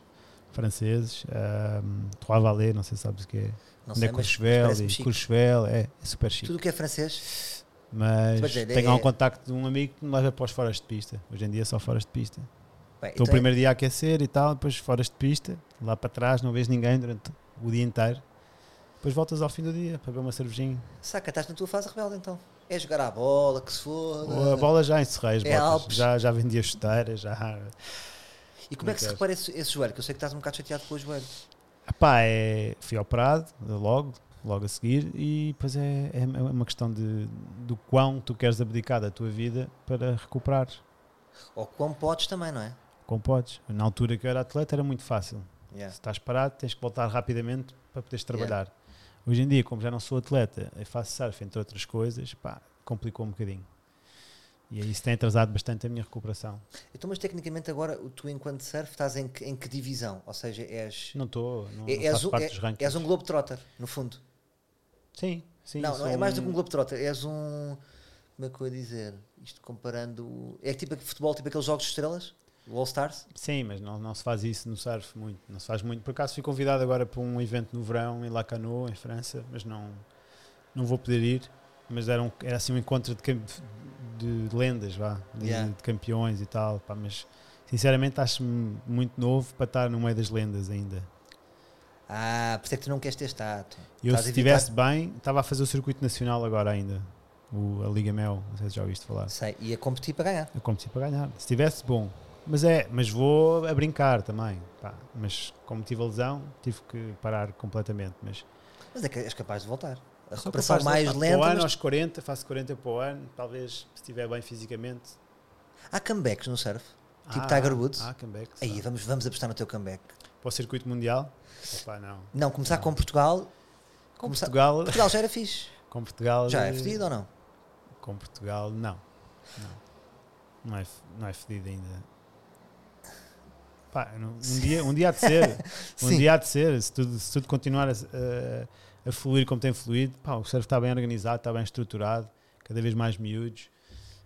franceses, um, Trois Vallées, não sei se sabes o que é. Não Onde sei, é Courchevel e. Courchevel, é, é super chique. Tudo o que é francês, Mas Mas é- tenho é- um contacto de um amigo que me leva para os foras de pista. Hoje em dia é só foras de pista. bem, Estou o então- primeiro dia a aquecer e tal, depois foras de pista, lá para trás, não vês ninguém durante o dia inteiro. Depois voltas ao fim do dia para beber uma cervejinha. Saca, estás na tua fase rebelde então. É jogar à bola, que se foda. A bola já encerrei as É botas, já, já vendi as chuteiras, já. E como é que se repara esse, esse joelho? Que eu sei que estás um bocado chateado com o joelho. Epá, é, fui operado logo, logo a seguir e depois é, é uma questão de, do quão tu queres abdicar da tua vida para recuperar. Ou como podes também, não é? Como podes. Na altura que eu era atleta era muito fácil. Yeah. Se estás parado, tens que voltar rapidamente para poderes trabalhar. Hoje em dia, como já não sou atleta, eu faço surf, entre outras coisas, pá, complicou um bocadinho. E aí isso tem atrasado bastante a minha recuperação. Então, mas tecnicamente agora, tu enquanto surf estás em que, em que divisão? Ou seja, és, Não estou, não, é- não és, faço um, parte é- dos rankings. és um globetrotter, no fundo. Sim, sim. não, não é mais do que um um- globetrotter, és um... Como é que eu ia dizer? Isto comparando... É tipo futebol, tipo aqueles jogos de estrelas? O All Stars? Sim, mas não, não se faz isso no surf muito. Não se faz muito. Por acaso fui convidado agora para um evento no verão em Lacanau, em França, mas não, não vou poder ir. Mas era, um, era assim um encontro de, de, de lendas, vá, de, Yeah. de campeões e tal. Pá, mas sinceramente acho-me muito novo para estar no meio das lendas ainda. Ah, por isso é que tu não queres ter estátua. Eu, a se estivesse bem, estava a fazer o circuito nacional agora ainda. O, a Liga Mel, não sei se já ouviste falar. Sei, ia competir para ganhar. Eu competi para ganhar. Se tivesse, bom. Mas é, mas vou a brincar também. pá. Mas como tive a lesão, tive que parar completamente. Mas Mas é que és capaz de voltar. A recuperação de mais voltar. lenta, Para o ano, mas aos 40, faço 40 para o ano. Talvez, se estiver bem fisicamente. há comebacks no surf. Tipo Ah, Tiger Woods. Ah, comebacks. Aí, vamos, vamos apostar no teu comeback. Para o circuito mundial? Opa, não. Não, começar Não. com Portugal. Com Começar- Portugal, Portugal já era fixe. com Portugal. Já é fedido ou não? Com Portugal, não. Não, não, é, não é fedido ainda. Pá, um, dia, um dia há de ser. um dia há de ser. Se tudo, se tudo continuar a, a, a fluir como tem fluído, pá, o surf está bem organizado, está bem estruturado, cada vez mais miúdos.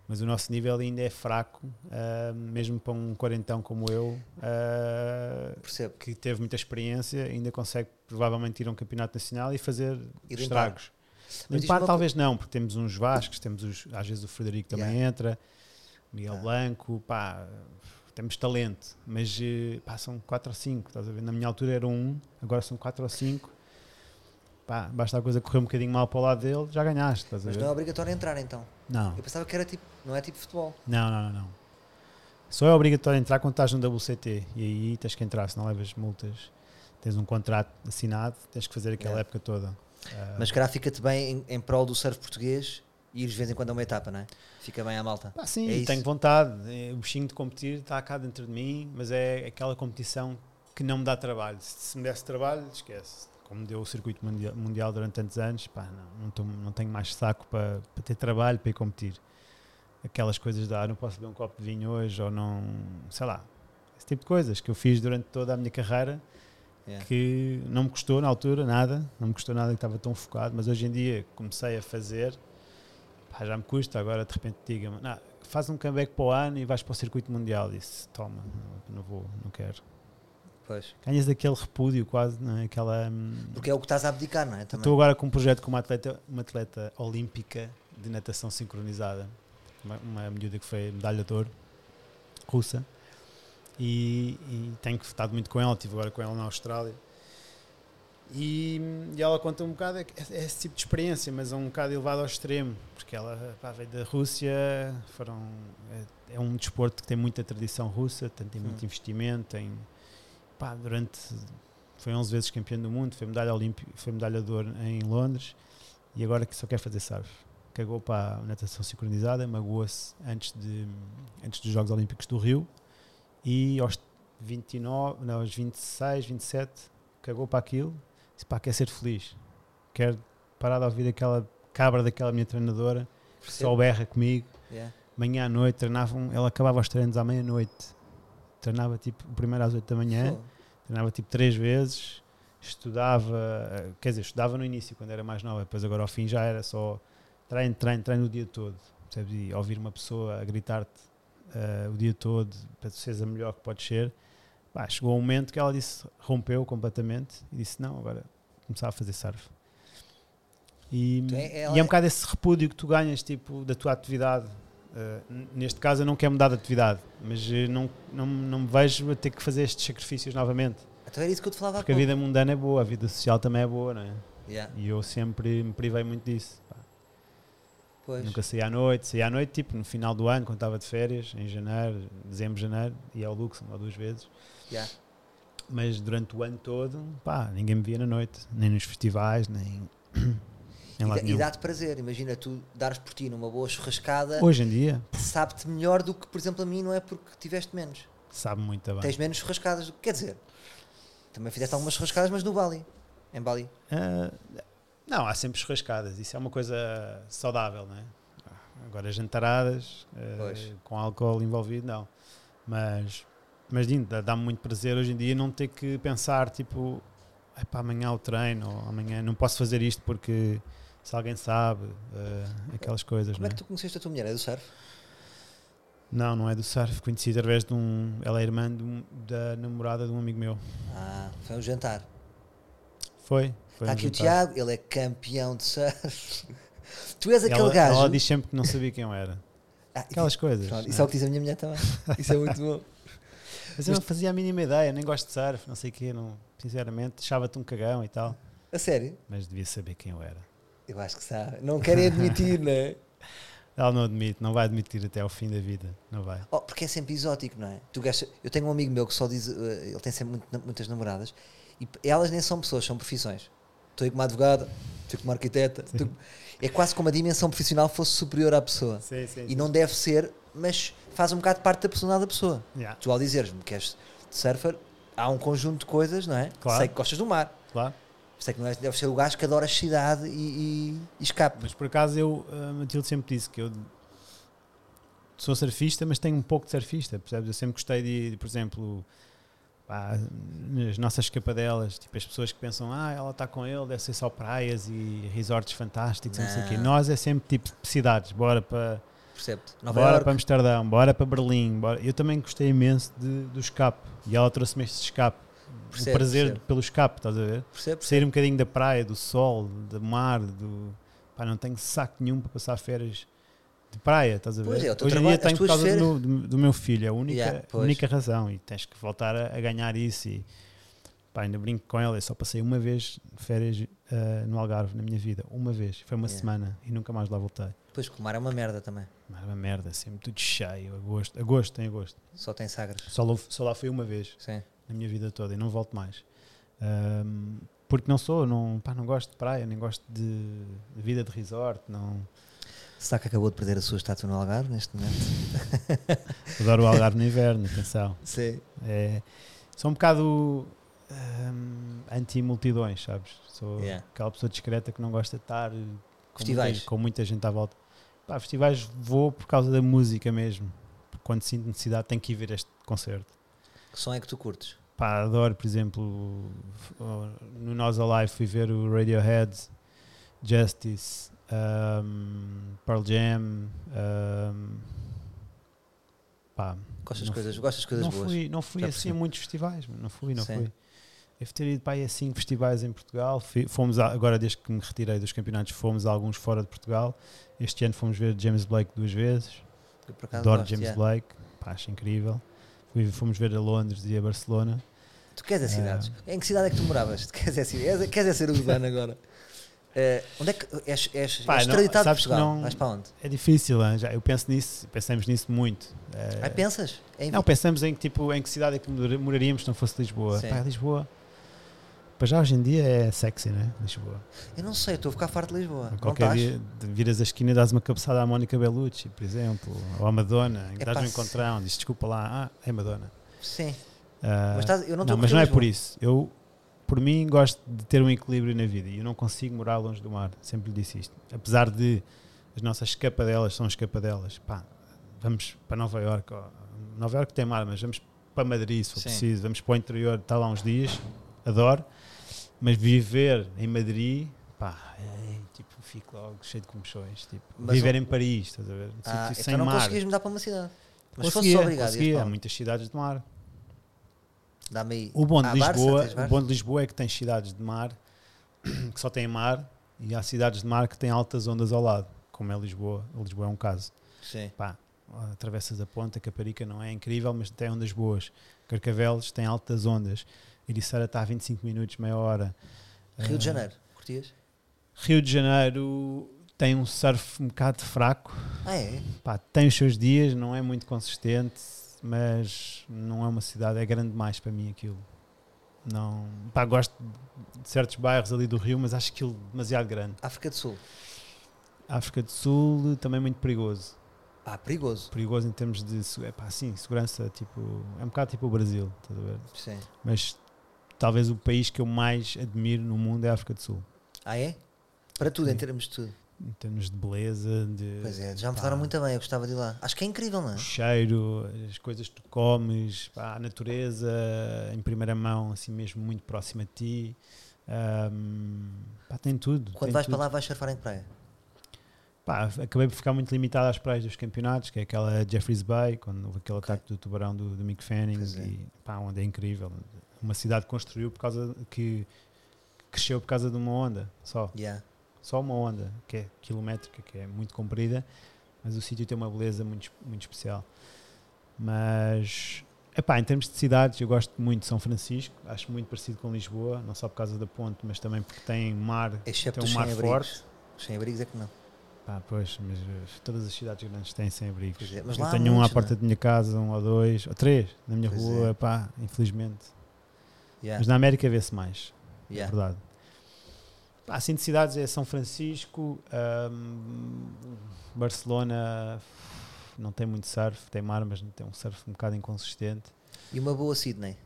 Mas o nosso nível ainda é fraco, ah, mesmo para um quarentão como eu, ah, Percebo. que teve muita experiência, ainda consegue provavelmente ir a um campeonato nacional e fazer E estragos. Limpar talvez não, porque temos uns Vascos, temos os, às vezes o Frederico também entra, Miguel Ah. Blanco, pá, temos talento, mas eh, pá, são 4 ou 5, estás a ver? Na minha altura era um, agora são 4 ou 5. Pá, basta a coisa correr um bocadinho mal para o lado dele, já ganhaste, estás a Mas ver? não é obrigatório entrar então. Não, Eu pensava que era tipo. Não é tipo futebol. não, não, não, não. Só é obrigatório entrar quando estás no WCT e aí tens que entrar, senão levas multas. Tens um contrato assinado, tens que fazer aquela Yeah. época toda. Mas calhar fica-te bem em, em prol do surf português e ires de vez em quando a uma etapa, não é? Fica bem à malta. Pá, sim, É tenho vontade. É, O bichinho de competir está cá dentro de mim, mas é aquela competição que não me dá trabalho. Se, me desse trabalho, esquece. Como deu o circuito mundial, mundial durante tantos anos, pá, não, não, tô- não tenho mais saco para, para ter trabalho para ir competir. Aquelas coisas de ah, não posso beber um copo de vinho hoje ou não, sei lá. Esse tipo de coisas que eu fiz durante toda a minha carreira Yeah. que não me custou na altura nada, não me custou nada que estava tão focado, mas hoje em dia comecei a fazer, pá, já me custa, agora de repente diga-me, "Não, faz um comeback para o ano e vais para o circuito mundial, disse, toma, não, vou, não quero. Pois. Ganhas aquele repúdio quase, não é? aquela... hum, Porque é o que estás a abdicar, não é? Também. Estou agora com um projeto com uma atleta, uma atleta olímpica de natação sincronizada, uma, uma miúda que foi medalha de ouro, russa, e, e tenho estado muito com ela, estive agora com ela na Austrália. E, e ela conta um bocado, é, é esse tipo de experiência, mas é um bocado elevado ao extremo, porque ela pá, veio da Rússia, foram, é, é um desporto que tem muita tradição russa, tem, tem muito investimento, tem, pá, durante, foi 11 vezes campeã do mundo, foi medalha olímpica, foi medalha de ouro em Londres, e agora que só quer fazer surf. Cagou para a natação sincronizada, magoou-se antes, de, antes dos Jogos Olímpicos do Rio, e aos 29, não, aos 26, 27, cagou para aquilo, disse pá, quer ser feliz, quer parar de ouvir aquela cabra daquela minha treinadora, que só berra comigo, Yeah. manhã à noite, treinavam, ela acabava os treinos à meia-noite, treinava tipo, o primeiro às 8 da manhã, treinava tipo três vezes, estudava, quer dizer, estudava no início quando era mais nova, depois agora ao fim já era só treino, treino, treino o dia todo, percebes? E ouvir uma pessoa a gritar-te eh, o dia todo para tu seres a melhor que podes ser, chegou um momento que ela disse, rompeu completamente e disse não, agora começar a fazer surf. E, Então, é- e é um bocado esse repúdio que tu ganhas tipo, da tua atividade. Uh, neste caso eu não quero mudar de atividade, mas não, não, não me vejo a ter que fazer estes sacrifícios novamente. Então era isso que eu te falava Porque a vida mundana é boa, a vida social também é boa, não é? Yeah, E eu sempre me privei muito disso. Nunca saí à noite, saí à noite tipo no final do ano, quando estava de férias, em janeiro, dezembro, janeiro, ia ao Luxemburgo duas vezes. Yeah. Mas durante o ano todo, pá, ninguém me via na noite, nem nos festivais, nem em E, e dá-te prazer, imagina tu dares por ti numa boa churrascada, Hoje em dia, sabe-te melhor do que, por exemplo, a mim, não é porque tiveste menos. sabe muito bem. Tens menos churrascadas, quer dizer. Também fizeste algumas churrascadas, mas no Bali. Em Bali. Ah, não, há sempre churrascadas, isso é uma coisa saudável, não é? Agora jantaradas, Pois. com álcool envolvido, não. Mas, mas dá-me muito prazer hoje em dia não ter que pensar, tipo, para amanhã o treino, ou amanhã não posso fazer isto porque se alguém sabe, ah, aquelas coisas, Como é é? que tu conheceste a tua mulher? É do surf? Não, não é do surf, conheci através de um, ela é irmã um- da namorada de um amigo meu. Ah, foi um jantar. Foi, foi Está um aqui o jantar. Tiago, ele é campeão de surf. tu és aquele ela, gajo. ela diz sempre que não sabia quem eu era. Ah, Aquelas coisas. pronto, isso é é? o que diz a minha mulher também. Isso é muito bom. Mas eu não fazia a mínima ideia, nem gosto de surf, não sei o quê, não, sinceramente, achava-te um cagão e tal. A sério? Mas devia saber quem eu era. Eu acho que sabe. Não querem admitir, não é? Ela não admite, não vai admitir até ao fim da vida, não vai. Oh, porque é sempre exótico, não é? Tu gastas- eu tenho um amigo meu que só diz, eh, ele tem sempre muito- muitas namoradas e elas nem são pessoas, são profissões. Estou aí como advogada, estou como arquiteta. estou- É quase como a dimensão profissional fosse superior à pessoa. Sim, sim. E não deve ser, mas faz um bocado parte da personalidade da pessoa. Yeah, Tu ao dizeres-me que és surfer, há um conjunto de coisas, não é? Claro. Sei que gostas do mar. claro. Sei que não és, deves ser o gajo que adora a cidade e, e, e escape. Mas por acaso eu, a Matilde sempre disse que eu sou surfista, mas tenho um pouco de surfista, percebes? Eu sempre gostei de, de, por exemplo, pá, nas nossas escapadelas, tipo as pessoas que pensam, ah, ela está com ele, deve ser só praias e resorts fantásticos, não, sei o quê. Não. Nós é sempre tipo cidades, bora para Percebe-te? Nova bora Iorque. para Amsterdão, bora para Berlim. Bora. Eu também gostei imenso de, do escape e ela trouxe-me este escape. Percebo, o prazer percebo. pelo escape, estás a ver? Percebe? Sair um bocadinho da praia, do sol, do mar, do. Pá, não tenho saco nenhum para passar férias de praia, estás a ver? Pois é, Hoje em trabalho, dia tenho por causa do férias- meu, do, do meu filho, é a única, Yeah, única razão e tens que voltar a, a ganhar isso. E pá, ainda brinco com ela, eu só passei uma vez férias ah, no Algarve na minha vida, uma vez, foi uma Yeah. semana e nunca mais lá voltei. Pois, porque o mar é uma merda também. Mas é uma merda, sempre tudo cheio, agosto, agosto tem agosto. Só tem sagres. Só, lá- só lá fui uma vez Sim. na minha vida toda e não volto mais. Ahm, porque não sou, não, pá, não gosto de praia, nem gosto de, de vida de resort, não Será que acabou de perder a sua estátua no Algarve neste momento? adoro o Algarve no inverno, atenção. Sim. É, sou um bocado ahm, anti-multidões, sabes? Sou Yeah. aquela pessoa discreta que não gosta de estar com, muita, com muita gente à volta. Pá, festivais vou por causa da música mesmo. Porque Quando sinto necessidade, tenho que ir ver este concerto. Que som é que tu curtes? Pá, adoro, por exemplo, no Nós Alive fui ver o Radiohead, Justice, um, Pearl Jam. um, pá, Gostas coisas, gostas coisas não boas? fui, não fui assim a muitos festivais, não fui, não Sim. fui. Devo ter ido para aí a cinco festivais em Portugal. Fomos a- agora, desde que me retirei dos campeonatos, fomos a alguns fora de Portugal. Este ano fomos ver James Blake duas vezes. Adoro James yeah. Blake, pá, acho incrível. Fomos ver a Londres e a Barcelona. Tu queres é cidades? Em que cidade é que tu moravas? Tu queres é, ci- és- queres é ser urbano agora? Eh, onde é que és, és, Pá, és não, sabes que Portugal? não- Vais para onde? É difícil, já, eu penso nisso, pensamos nisso muito. Eh, Ah, pensas? Em não, pensamos em que, tipo, em que cidade é que mora- moraríamos se não fosse Lisboa. Pá, Lisboa. Para já hoje em dia é sexy, né? Lisboa. Eu não sei, estou a ficar farto de Lisboa. Não Qualquer dia viras a esquina e dás uma cabeçada à Mónica Bellucci, por exemplo, ou à Madonna, Epá, dás um encontrão, diz desculpa lá, ah, é Madonna. Sim. Ah, Mas estás- eu não a mas não é por isso. Eu, por mim, gosto de ter um equilíbrio na vida e eu não consigo morar longe do mar. Sempre lhe disse isto. Apesar de as nossas escapadelas são escapadelas. Pá, vamos para Nova Iorque. ó, Nova Iorque tem mar, mas vamos para Madrid se for Sim. preciso. Vamos para o interior, está lá uns dias. Adoro. Mas viver em Madrid, pá, é, tipo, fico logo cheio de comichões. Tipo, Mas viver o- em Paris, estás a ver? Ah, então sem não mar. conseguias mudar para uma cidade. Mas se fosse Conseguia, obrigado, conseguia. Há muitas cidades de mar. Dá-me aí. O bom de Ah, Barça, Lisboa, tens o Barça? bom de Lisboa é que tem cidades de mar que só têm mar e há cidades de mar que têm altas ondas ao lado, como é Lisboa. Lisboa é um caso. Sim. Pá, atravessas a ponta, Caparica não é incrível, mas tem ondas boas. Carcavelos tem altas ondas. Ericeira está a 25 minutos, meia hora. Rio de Ah, Janeiro, curtias? Rio de Janeiro tem um surf um bocado fraco. Ah, é? Pá, tem os seus dias, não é muito consistente, mas não é uma cidade, é grande demais para mim aquilo. Não, pá, gosto de certos bairros ali do Rio, mas acho aquilo demasiado grande. África do Sul. África do Sul também muito perigoso. Ah, perigoso. Perigoso em termos de é pá, sim, segurança, tipo, é um bocado tipo o Brasil, estás a ver? Sim. Mas talvez o país que eu mais admiro no mundo é a África do Sul. Ah, é? Para tudo, em Sim. termos de tudo. Em termos de beleza, de Pois é, já me falaram muito bem, eu gostava de ir lá. Acho que é incrível, não é? o cheiro, as coisas que tu comes, pá, a natureza em primeira mão, assim mesmo muito próxima de ti. Ahm, pá, tem tudo. Quando tem vais tudo. para lá, vais surfar em praia? Pá, acabei por ficar muito limitado às praias dos campeonatos, que é aquela Jeffreys Bay, quando houve aquele ataque do tubarão do, do Mick Fanning, Pois é. e, pá, onde é incrível. Uma cidade construiu por causa que cresceu por causa de uma onda só. Yeah. Só uma onda que é quilométrica, que é muito comprida, mas o sítio tem uma beleza muito, muito especial. Mas, epá, em termos de cidades, eu gosto muito de São Francisco, acho muito parecido com Lisboa, não só por causa da ponte, mas também porque tem mar, Excepto tem um mar forte. Os sem-abrigos é que não. Pá, pois, mas eh, todas as cidades grandes têm sem-abrigos. Pois é, eu tenho um à porta não é? da minha casa, um ou dois, ou três na minha Pois rua, é. pá, infelizmente. Yeah. Mas na América vê-se mais. Yeah. É verdade. Assim de cidades é São Francisco, ahm, Barcelona não tem muito surf, tem mar, mas tem um surf um bocado inconsistente. E uma boa Sydney.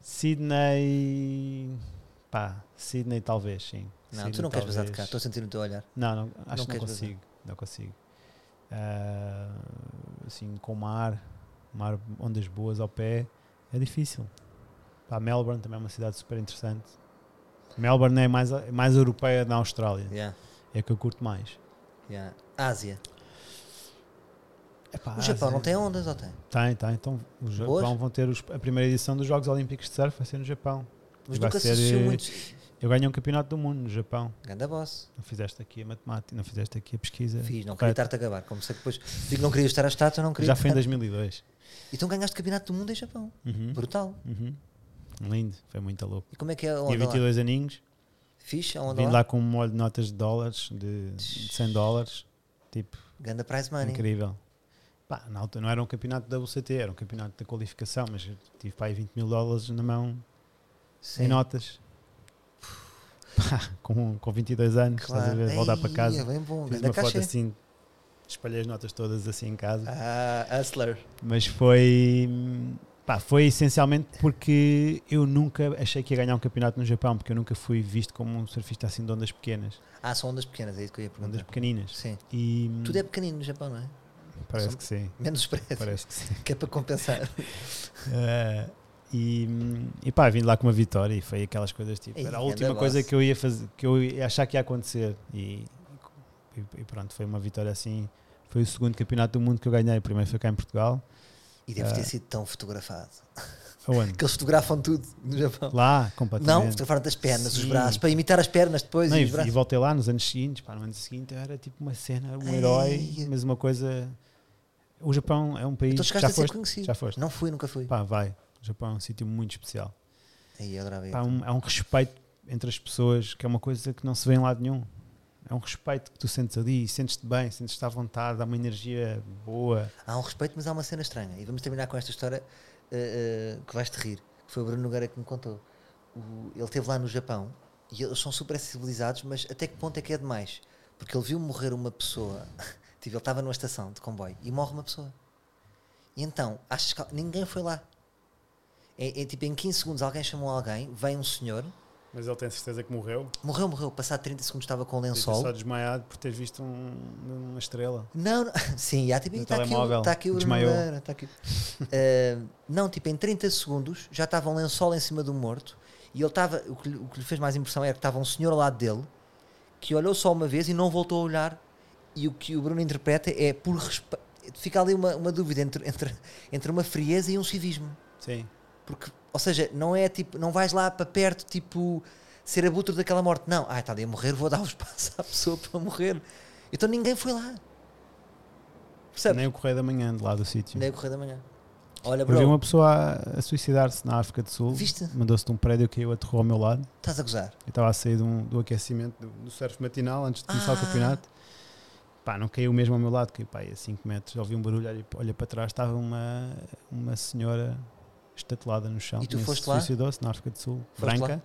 Sydney, pá, Sydney talvez, sim. Não, Sydney tu não queres basar de cá, talvez. estou a sentir no teu olhar. Não, não acho Não que não consigo, não consigo. Ah, assim, com mar, mar, ondas boas ao pé, é difícil. Pá, Melbourne também é uma cidade super interessante. Melbourne é mais, é mais europeia da Austrália, Yeah. é a que eu curto mais. Yeah. Ásia. Epá, O Japão Ásia- não tem ondas ou tem? Tem, tem. Então, o Boas? Japão vão ter os- a primeira edição dos Jogos Olímpicos de Surf, vai ser no Japão. Mas Vai nunca se ser, eh, muito. Eu ganhei um campeonato do mundo no Japão. Ganda boss. Não fizeste aqui a matemática, não fizeste aqui a pesquisa. Fiz, não queria estar-te a acabar. Como sei que depois digo que não queria estar a estátua, não queria. Já foi em estar- 2002. Então ganhaste campeonato do mundo em Japão. Uhum. Brutal. Uhum. Lindo, foi muito louco. E como é que é a Tinha onda lá? 22 aninhos, Fixe a onda vim lá? lá com um molho de notas de dólares, de, de 100 dólares. Tipo, Ganda prize money. incrível. Pá, na altura não era um campeonato da WCT, era um campeonato da qualificação, mas tive aí 20 mil dólares na mão Sim. em notas. Pá, com, com 22 anos, estás a ver? Voltar para casa. É bem bom. Fiz Ganda uma foto assim, espalhei as notas todas assim em casa. Ah, Hustler. Mas foi. Pá, foi essencialmente porque eu nunca achei que ia ganhar um campeonato no Japão, porque eu nunca fui visto como um surfista assim de ondas pequenas, Ah, são ondas pequenas, é isso que eu ia ondas perguntar. pequeninas. Sim. E Tudo é pequenino no Japão, não é? parece são- que sim, Menos os prédios. parece que sim. Que é para compensar. Eh, e, e pá, vim lá com uma vitória e foi aquelas coisas tipo, era a última coisa que eu ia fazer, que eu ia achar que ia acontecer. E, e, e pronto, foi uma vitória assim. Foi o segundo campeonato do mundo que eu ganhei. O primeiro foi cá em Portugal. E deve ter Ah. sido tão fotografado. Aonde? Que eles fotografam tudo no Japão. Lá, completamente. Não, fotografaram das pernas, os Sim. braços, para imitar as pernas depois Não, e e, os e voltei lá nos anos seguintes, pá, no ano seguinte era tipo uma cena, um Ei. herói, mas uma coisa. O Japão é um país. Então chegaste já a ser foste? conhecido. Já foste? Não fui, nunca fui. Pá, vai. O Japão é um sítio muito especial. Aí, eu ir. Pá, um, há um respeito entre as pessoas que é uma coisa que não se vê em lado nenhum. É um respeito que tu sentes ali, sentes-te bem, sentes-te à vontade, há uma energia boa. Há um respeito, mas há uma cena estranha. E vamos terminar com esta história eh, eh, que vais-te rir. Que foi o Bruno Nogueira que me contou. O- ele esteve lá no Japão e eles são super civilizados, mas até que ponto é que é demais? Porque ele viu morrer uma pessoa. tipo, ele estava numa estação de comboio e morre uma pessoa. E então, achas que ninguém foi lá? É, é tipo, em 15 segundos alguém chamou alguém, vem um senhor, Mas ele tem certeza que morreu. morreu, morreu, passado 30 segundos estava com um ter lençol. só desmaiado por teres visto um- uma estrela. Não, não. sim, já, tipo, está aqui, o- está aqui o desmaiou. Nogueira, está aqui. Eh, não, tipo, em 30 segundos já estava um lençol em cima do morto e ele estava. O que, lhe- o que lhe fez mais impressão era que estava um senhor ao lado dele que olhou só uma vez e não voltou a olhar. E o que o Bruno interpreta é por respeito. Fica ali uma, uma dúvida entre, entre, entre uma frieza e um civismo. Sim. Porque, ou seja, não é tipo, não vais lá para perto, tipo, ser abutre daquela morte. Não, ah, está ali a morrer, vou dar o espaço à pessoa para morrer. Então ninguém foi lá. Percebes? Nem o Correio da Manhã de lá do sítio. Nem o correio da manhã. Olha, Eu vi bro, uma pessoa a, a suicidar-se na África do Sul. Viste? Mandou-se de um prédio que eu aterrou ao meu lado. estás a gozar. Eu estava a sair um- do aquecimento do, do surf matinal antes de começar Ah. o campeonato. Pá, não caiu mesmo ao meu lado, caiu pá, a 5 metros. Ouvi um barulho, olha, olha para trás, estava uma, uma senhora estatelada no chão. E tu foste lá? Suicidou-se na África do Sul, Foste branca.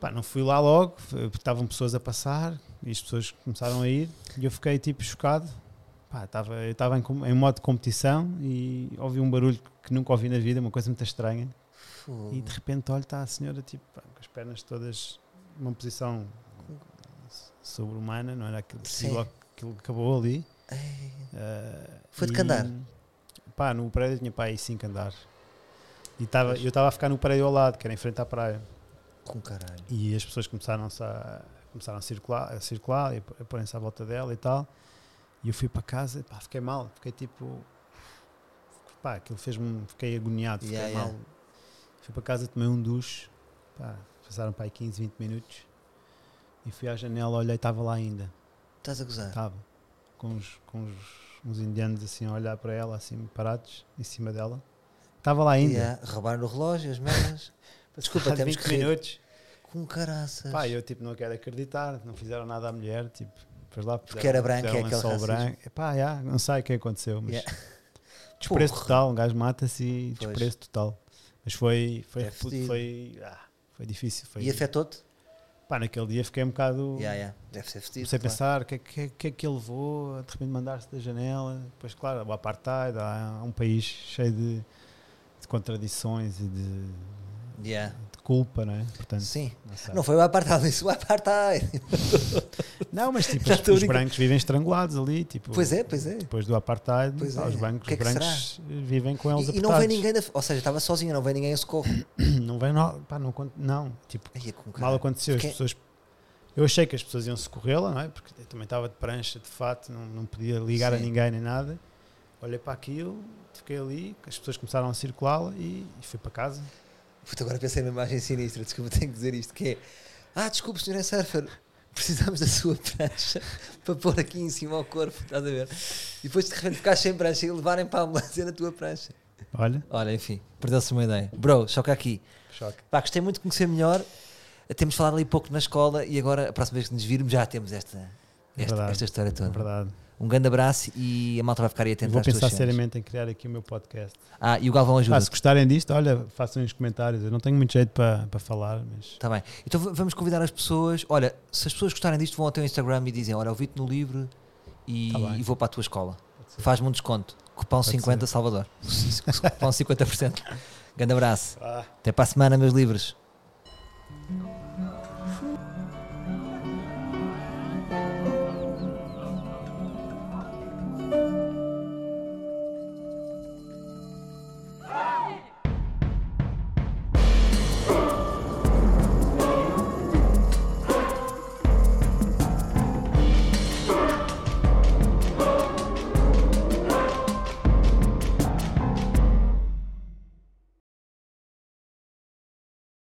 Pá, não fui lá logo, estavam pessoas a passar e as pessoas começaram a ir e eu fiquei tipo chocado. Pá, estava, eu estava em, em modo de competição e ouvi um barulho que nunca ouvi na vida, uma coisa muito estranha. Fogo. E de repente, olha, está a senhora tipo, com as pernas todas numa posição sobre-humana, não era aquilo, aquilo que acabou ali. Ah, Foi de e, que andar? Pá, no prédio tinha pá, aí 5 andares. E tava, eu estava a ficar no prédio ao lado, que era em frente à praia. com caralho. E as pessoas começaram a, começaram a circular, a circular e a porem-se à volta dela e tal. E eu fui para casa, pá, fiquei mal, fiquei tipo. Pá, aquilo fez-me. Fiquei agoniado, fiquei Yeah, mal. yeah. Fui para casa, tomei um duche, pá, passaram para aí 15, 20 minutos. E fui à janela, olhei, estava lá ainda. Estás a gozar. Estava. Com, os, com os, uns indianos assim a olhar para ela, assim parados, em cima dela. Estava lá ainda. Yeah, roubaram o relógio, as merdas. Desculpa, temos 20 que rir. minutos. Com caraças. Pá, eu tipo não quero acreditar, não fizeram nada à mulher, tipo, depois lá Porque era branca, puseram é aquele racismo. branco. Epá, já, não sei o que aconteceu, mas Yeah. desprezo Porra. total, um gajo mata-se e Pois. desprezo total. Mas foi, foi, É foi, foi, ah, foi difícil. Foi, E afetou-te? Pá, naquele dia fiquei um bocado. Yeah, yeah. Deve ser fedido. Comecei claro. pensar o que, é que, que é que ele levou, de repente mandar-se da janela. Depois, claro, o apartheid, há um país cheio de, de contradições e de, Yeah. Culpa, não é? Portanto, Sim. não. Não foi o apartheid, isso o apartheid. Não, mas tipo, os, a os brancos vivem estrangulados ali, tipo, Pois é, pois é. depois do apartheid, Pois é. os brancos, que é que brancos vivem com eles E, e não vem ninguém, da, ou seja, estava sozinho, não vem ninguém em socorro. Não vem, não, pá, não, não, tipo, Ai, é mal aconteceu, as Porque- pessoas, eu achei que as pessoas iam socorrê-la, não é? Porque eu também estava de prancha, de fato, não, não podia ligar a Sim. ninguém nem nada. Olhei para aquilo, fiquei ali, as pessoas começaram a circulá-la e, e fui para casa. Puta, agora pensei numa imagem sinistra, desculpa, tenho que dizer isto, que é Ah, desculpe, senhor surfer, precisamos da sua prancha para pôr aqui em cima ao corpo, estás a ver? E depois de repente ficar sem prancha e levarem para a ambulância na tua prancha. Olha, Olha, enfim, perdeu-se uma ideia. Bro, choca aqui. choque. Pá, gostei muito de conhecer melhor. Temos falado ali pouco na escola e agora, a próxima vez que nos virmos, já temos esta, É esta, esta história É toda. verdade. Um grande abraço e a malta vai ficar aí atenta vou pensar seriamente em criar aqui o meu podcast. Ah, e o Galvão ajuda. Ah, se gostarem disto, olha, façam nos comentários. Eu não tenho muito jeito para, para falar, mas Está bem. Então vamos convidar as pessoas. Olha, se as pessoas gostarem disto, vão ao teu Instagram e dizem: Olha, ouvi-te no livro e, Tá e vou para a tua escola. ser. Faz-me um desconto. Cupom Pode 50 Salvador. Cupom 50%. Grande abraço. Ah. Até para a semana, meus livros.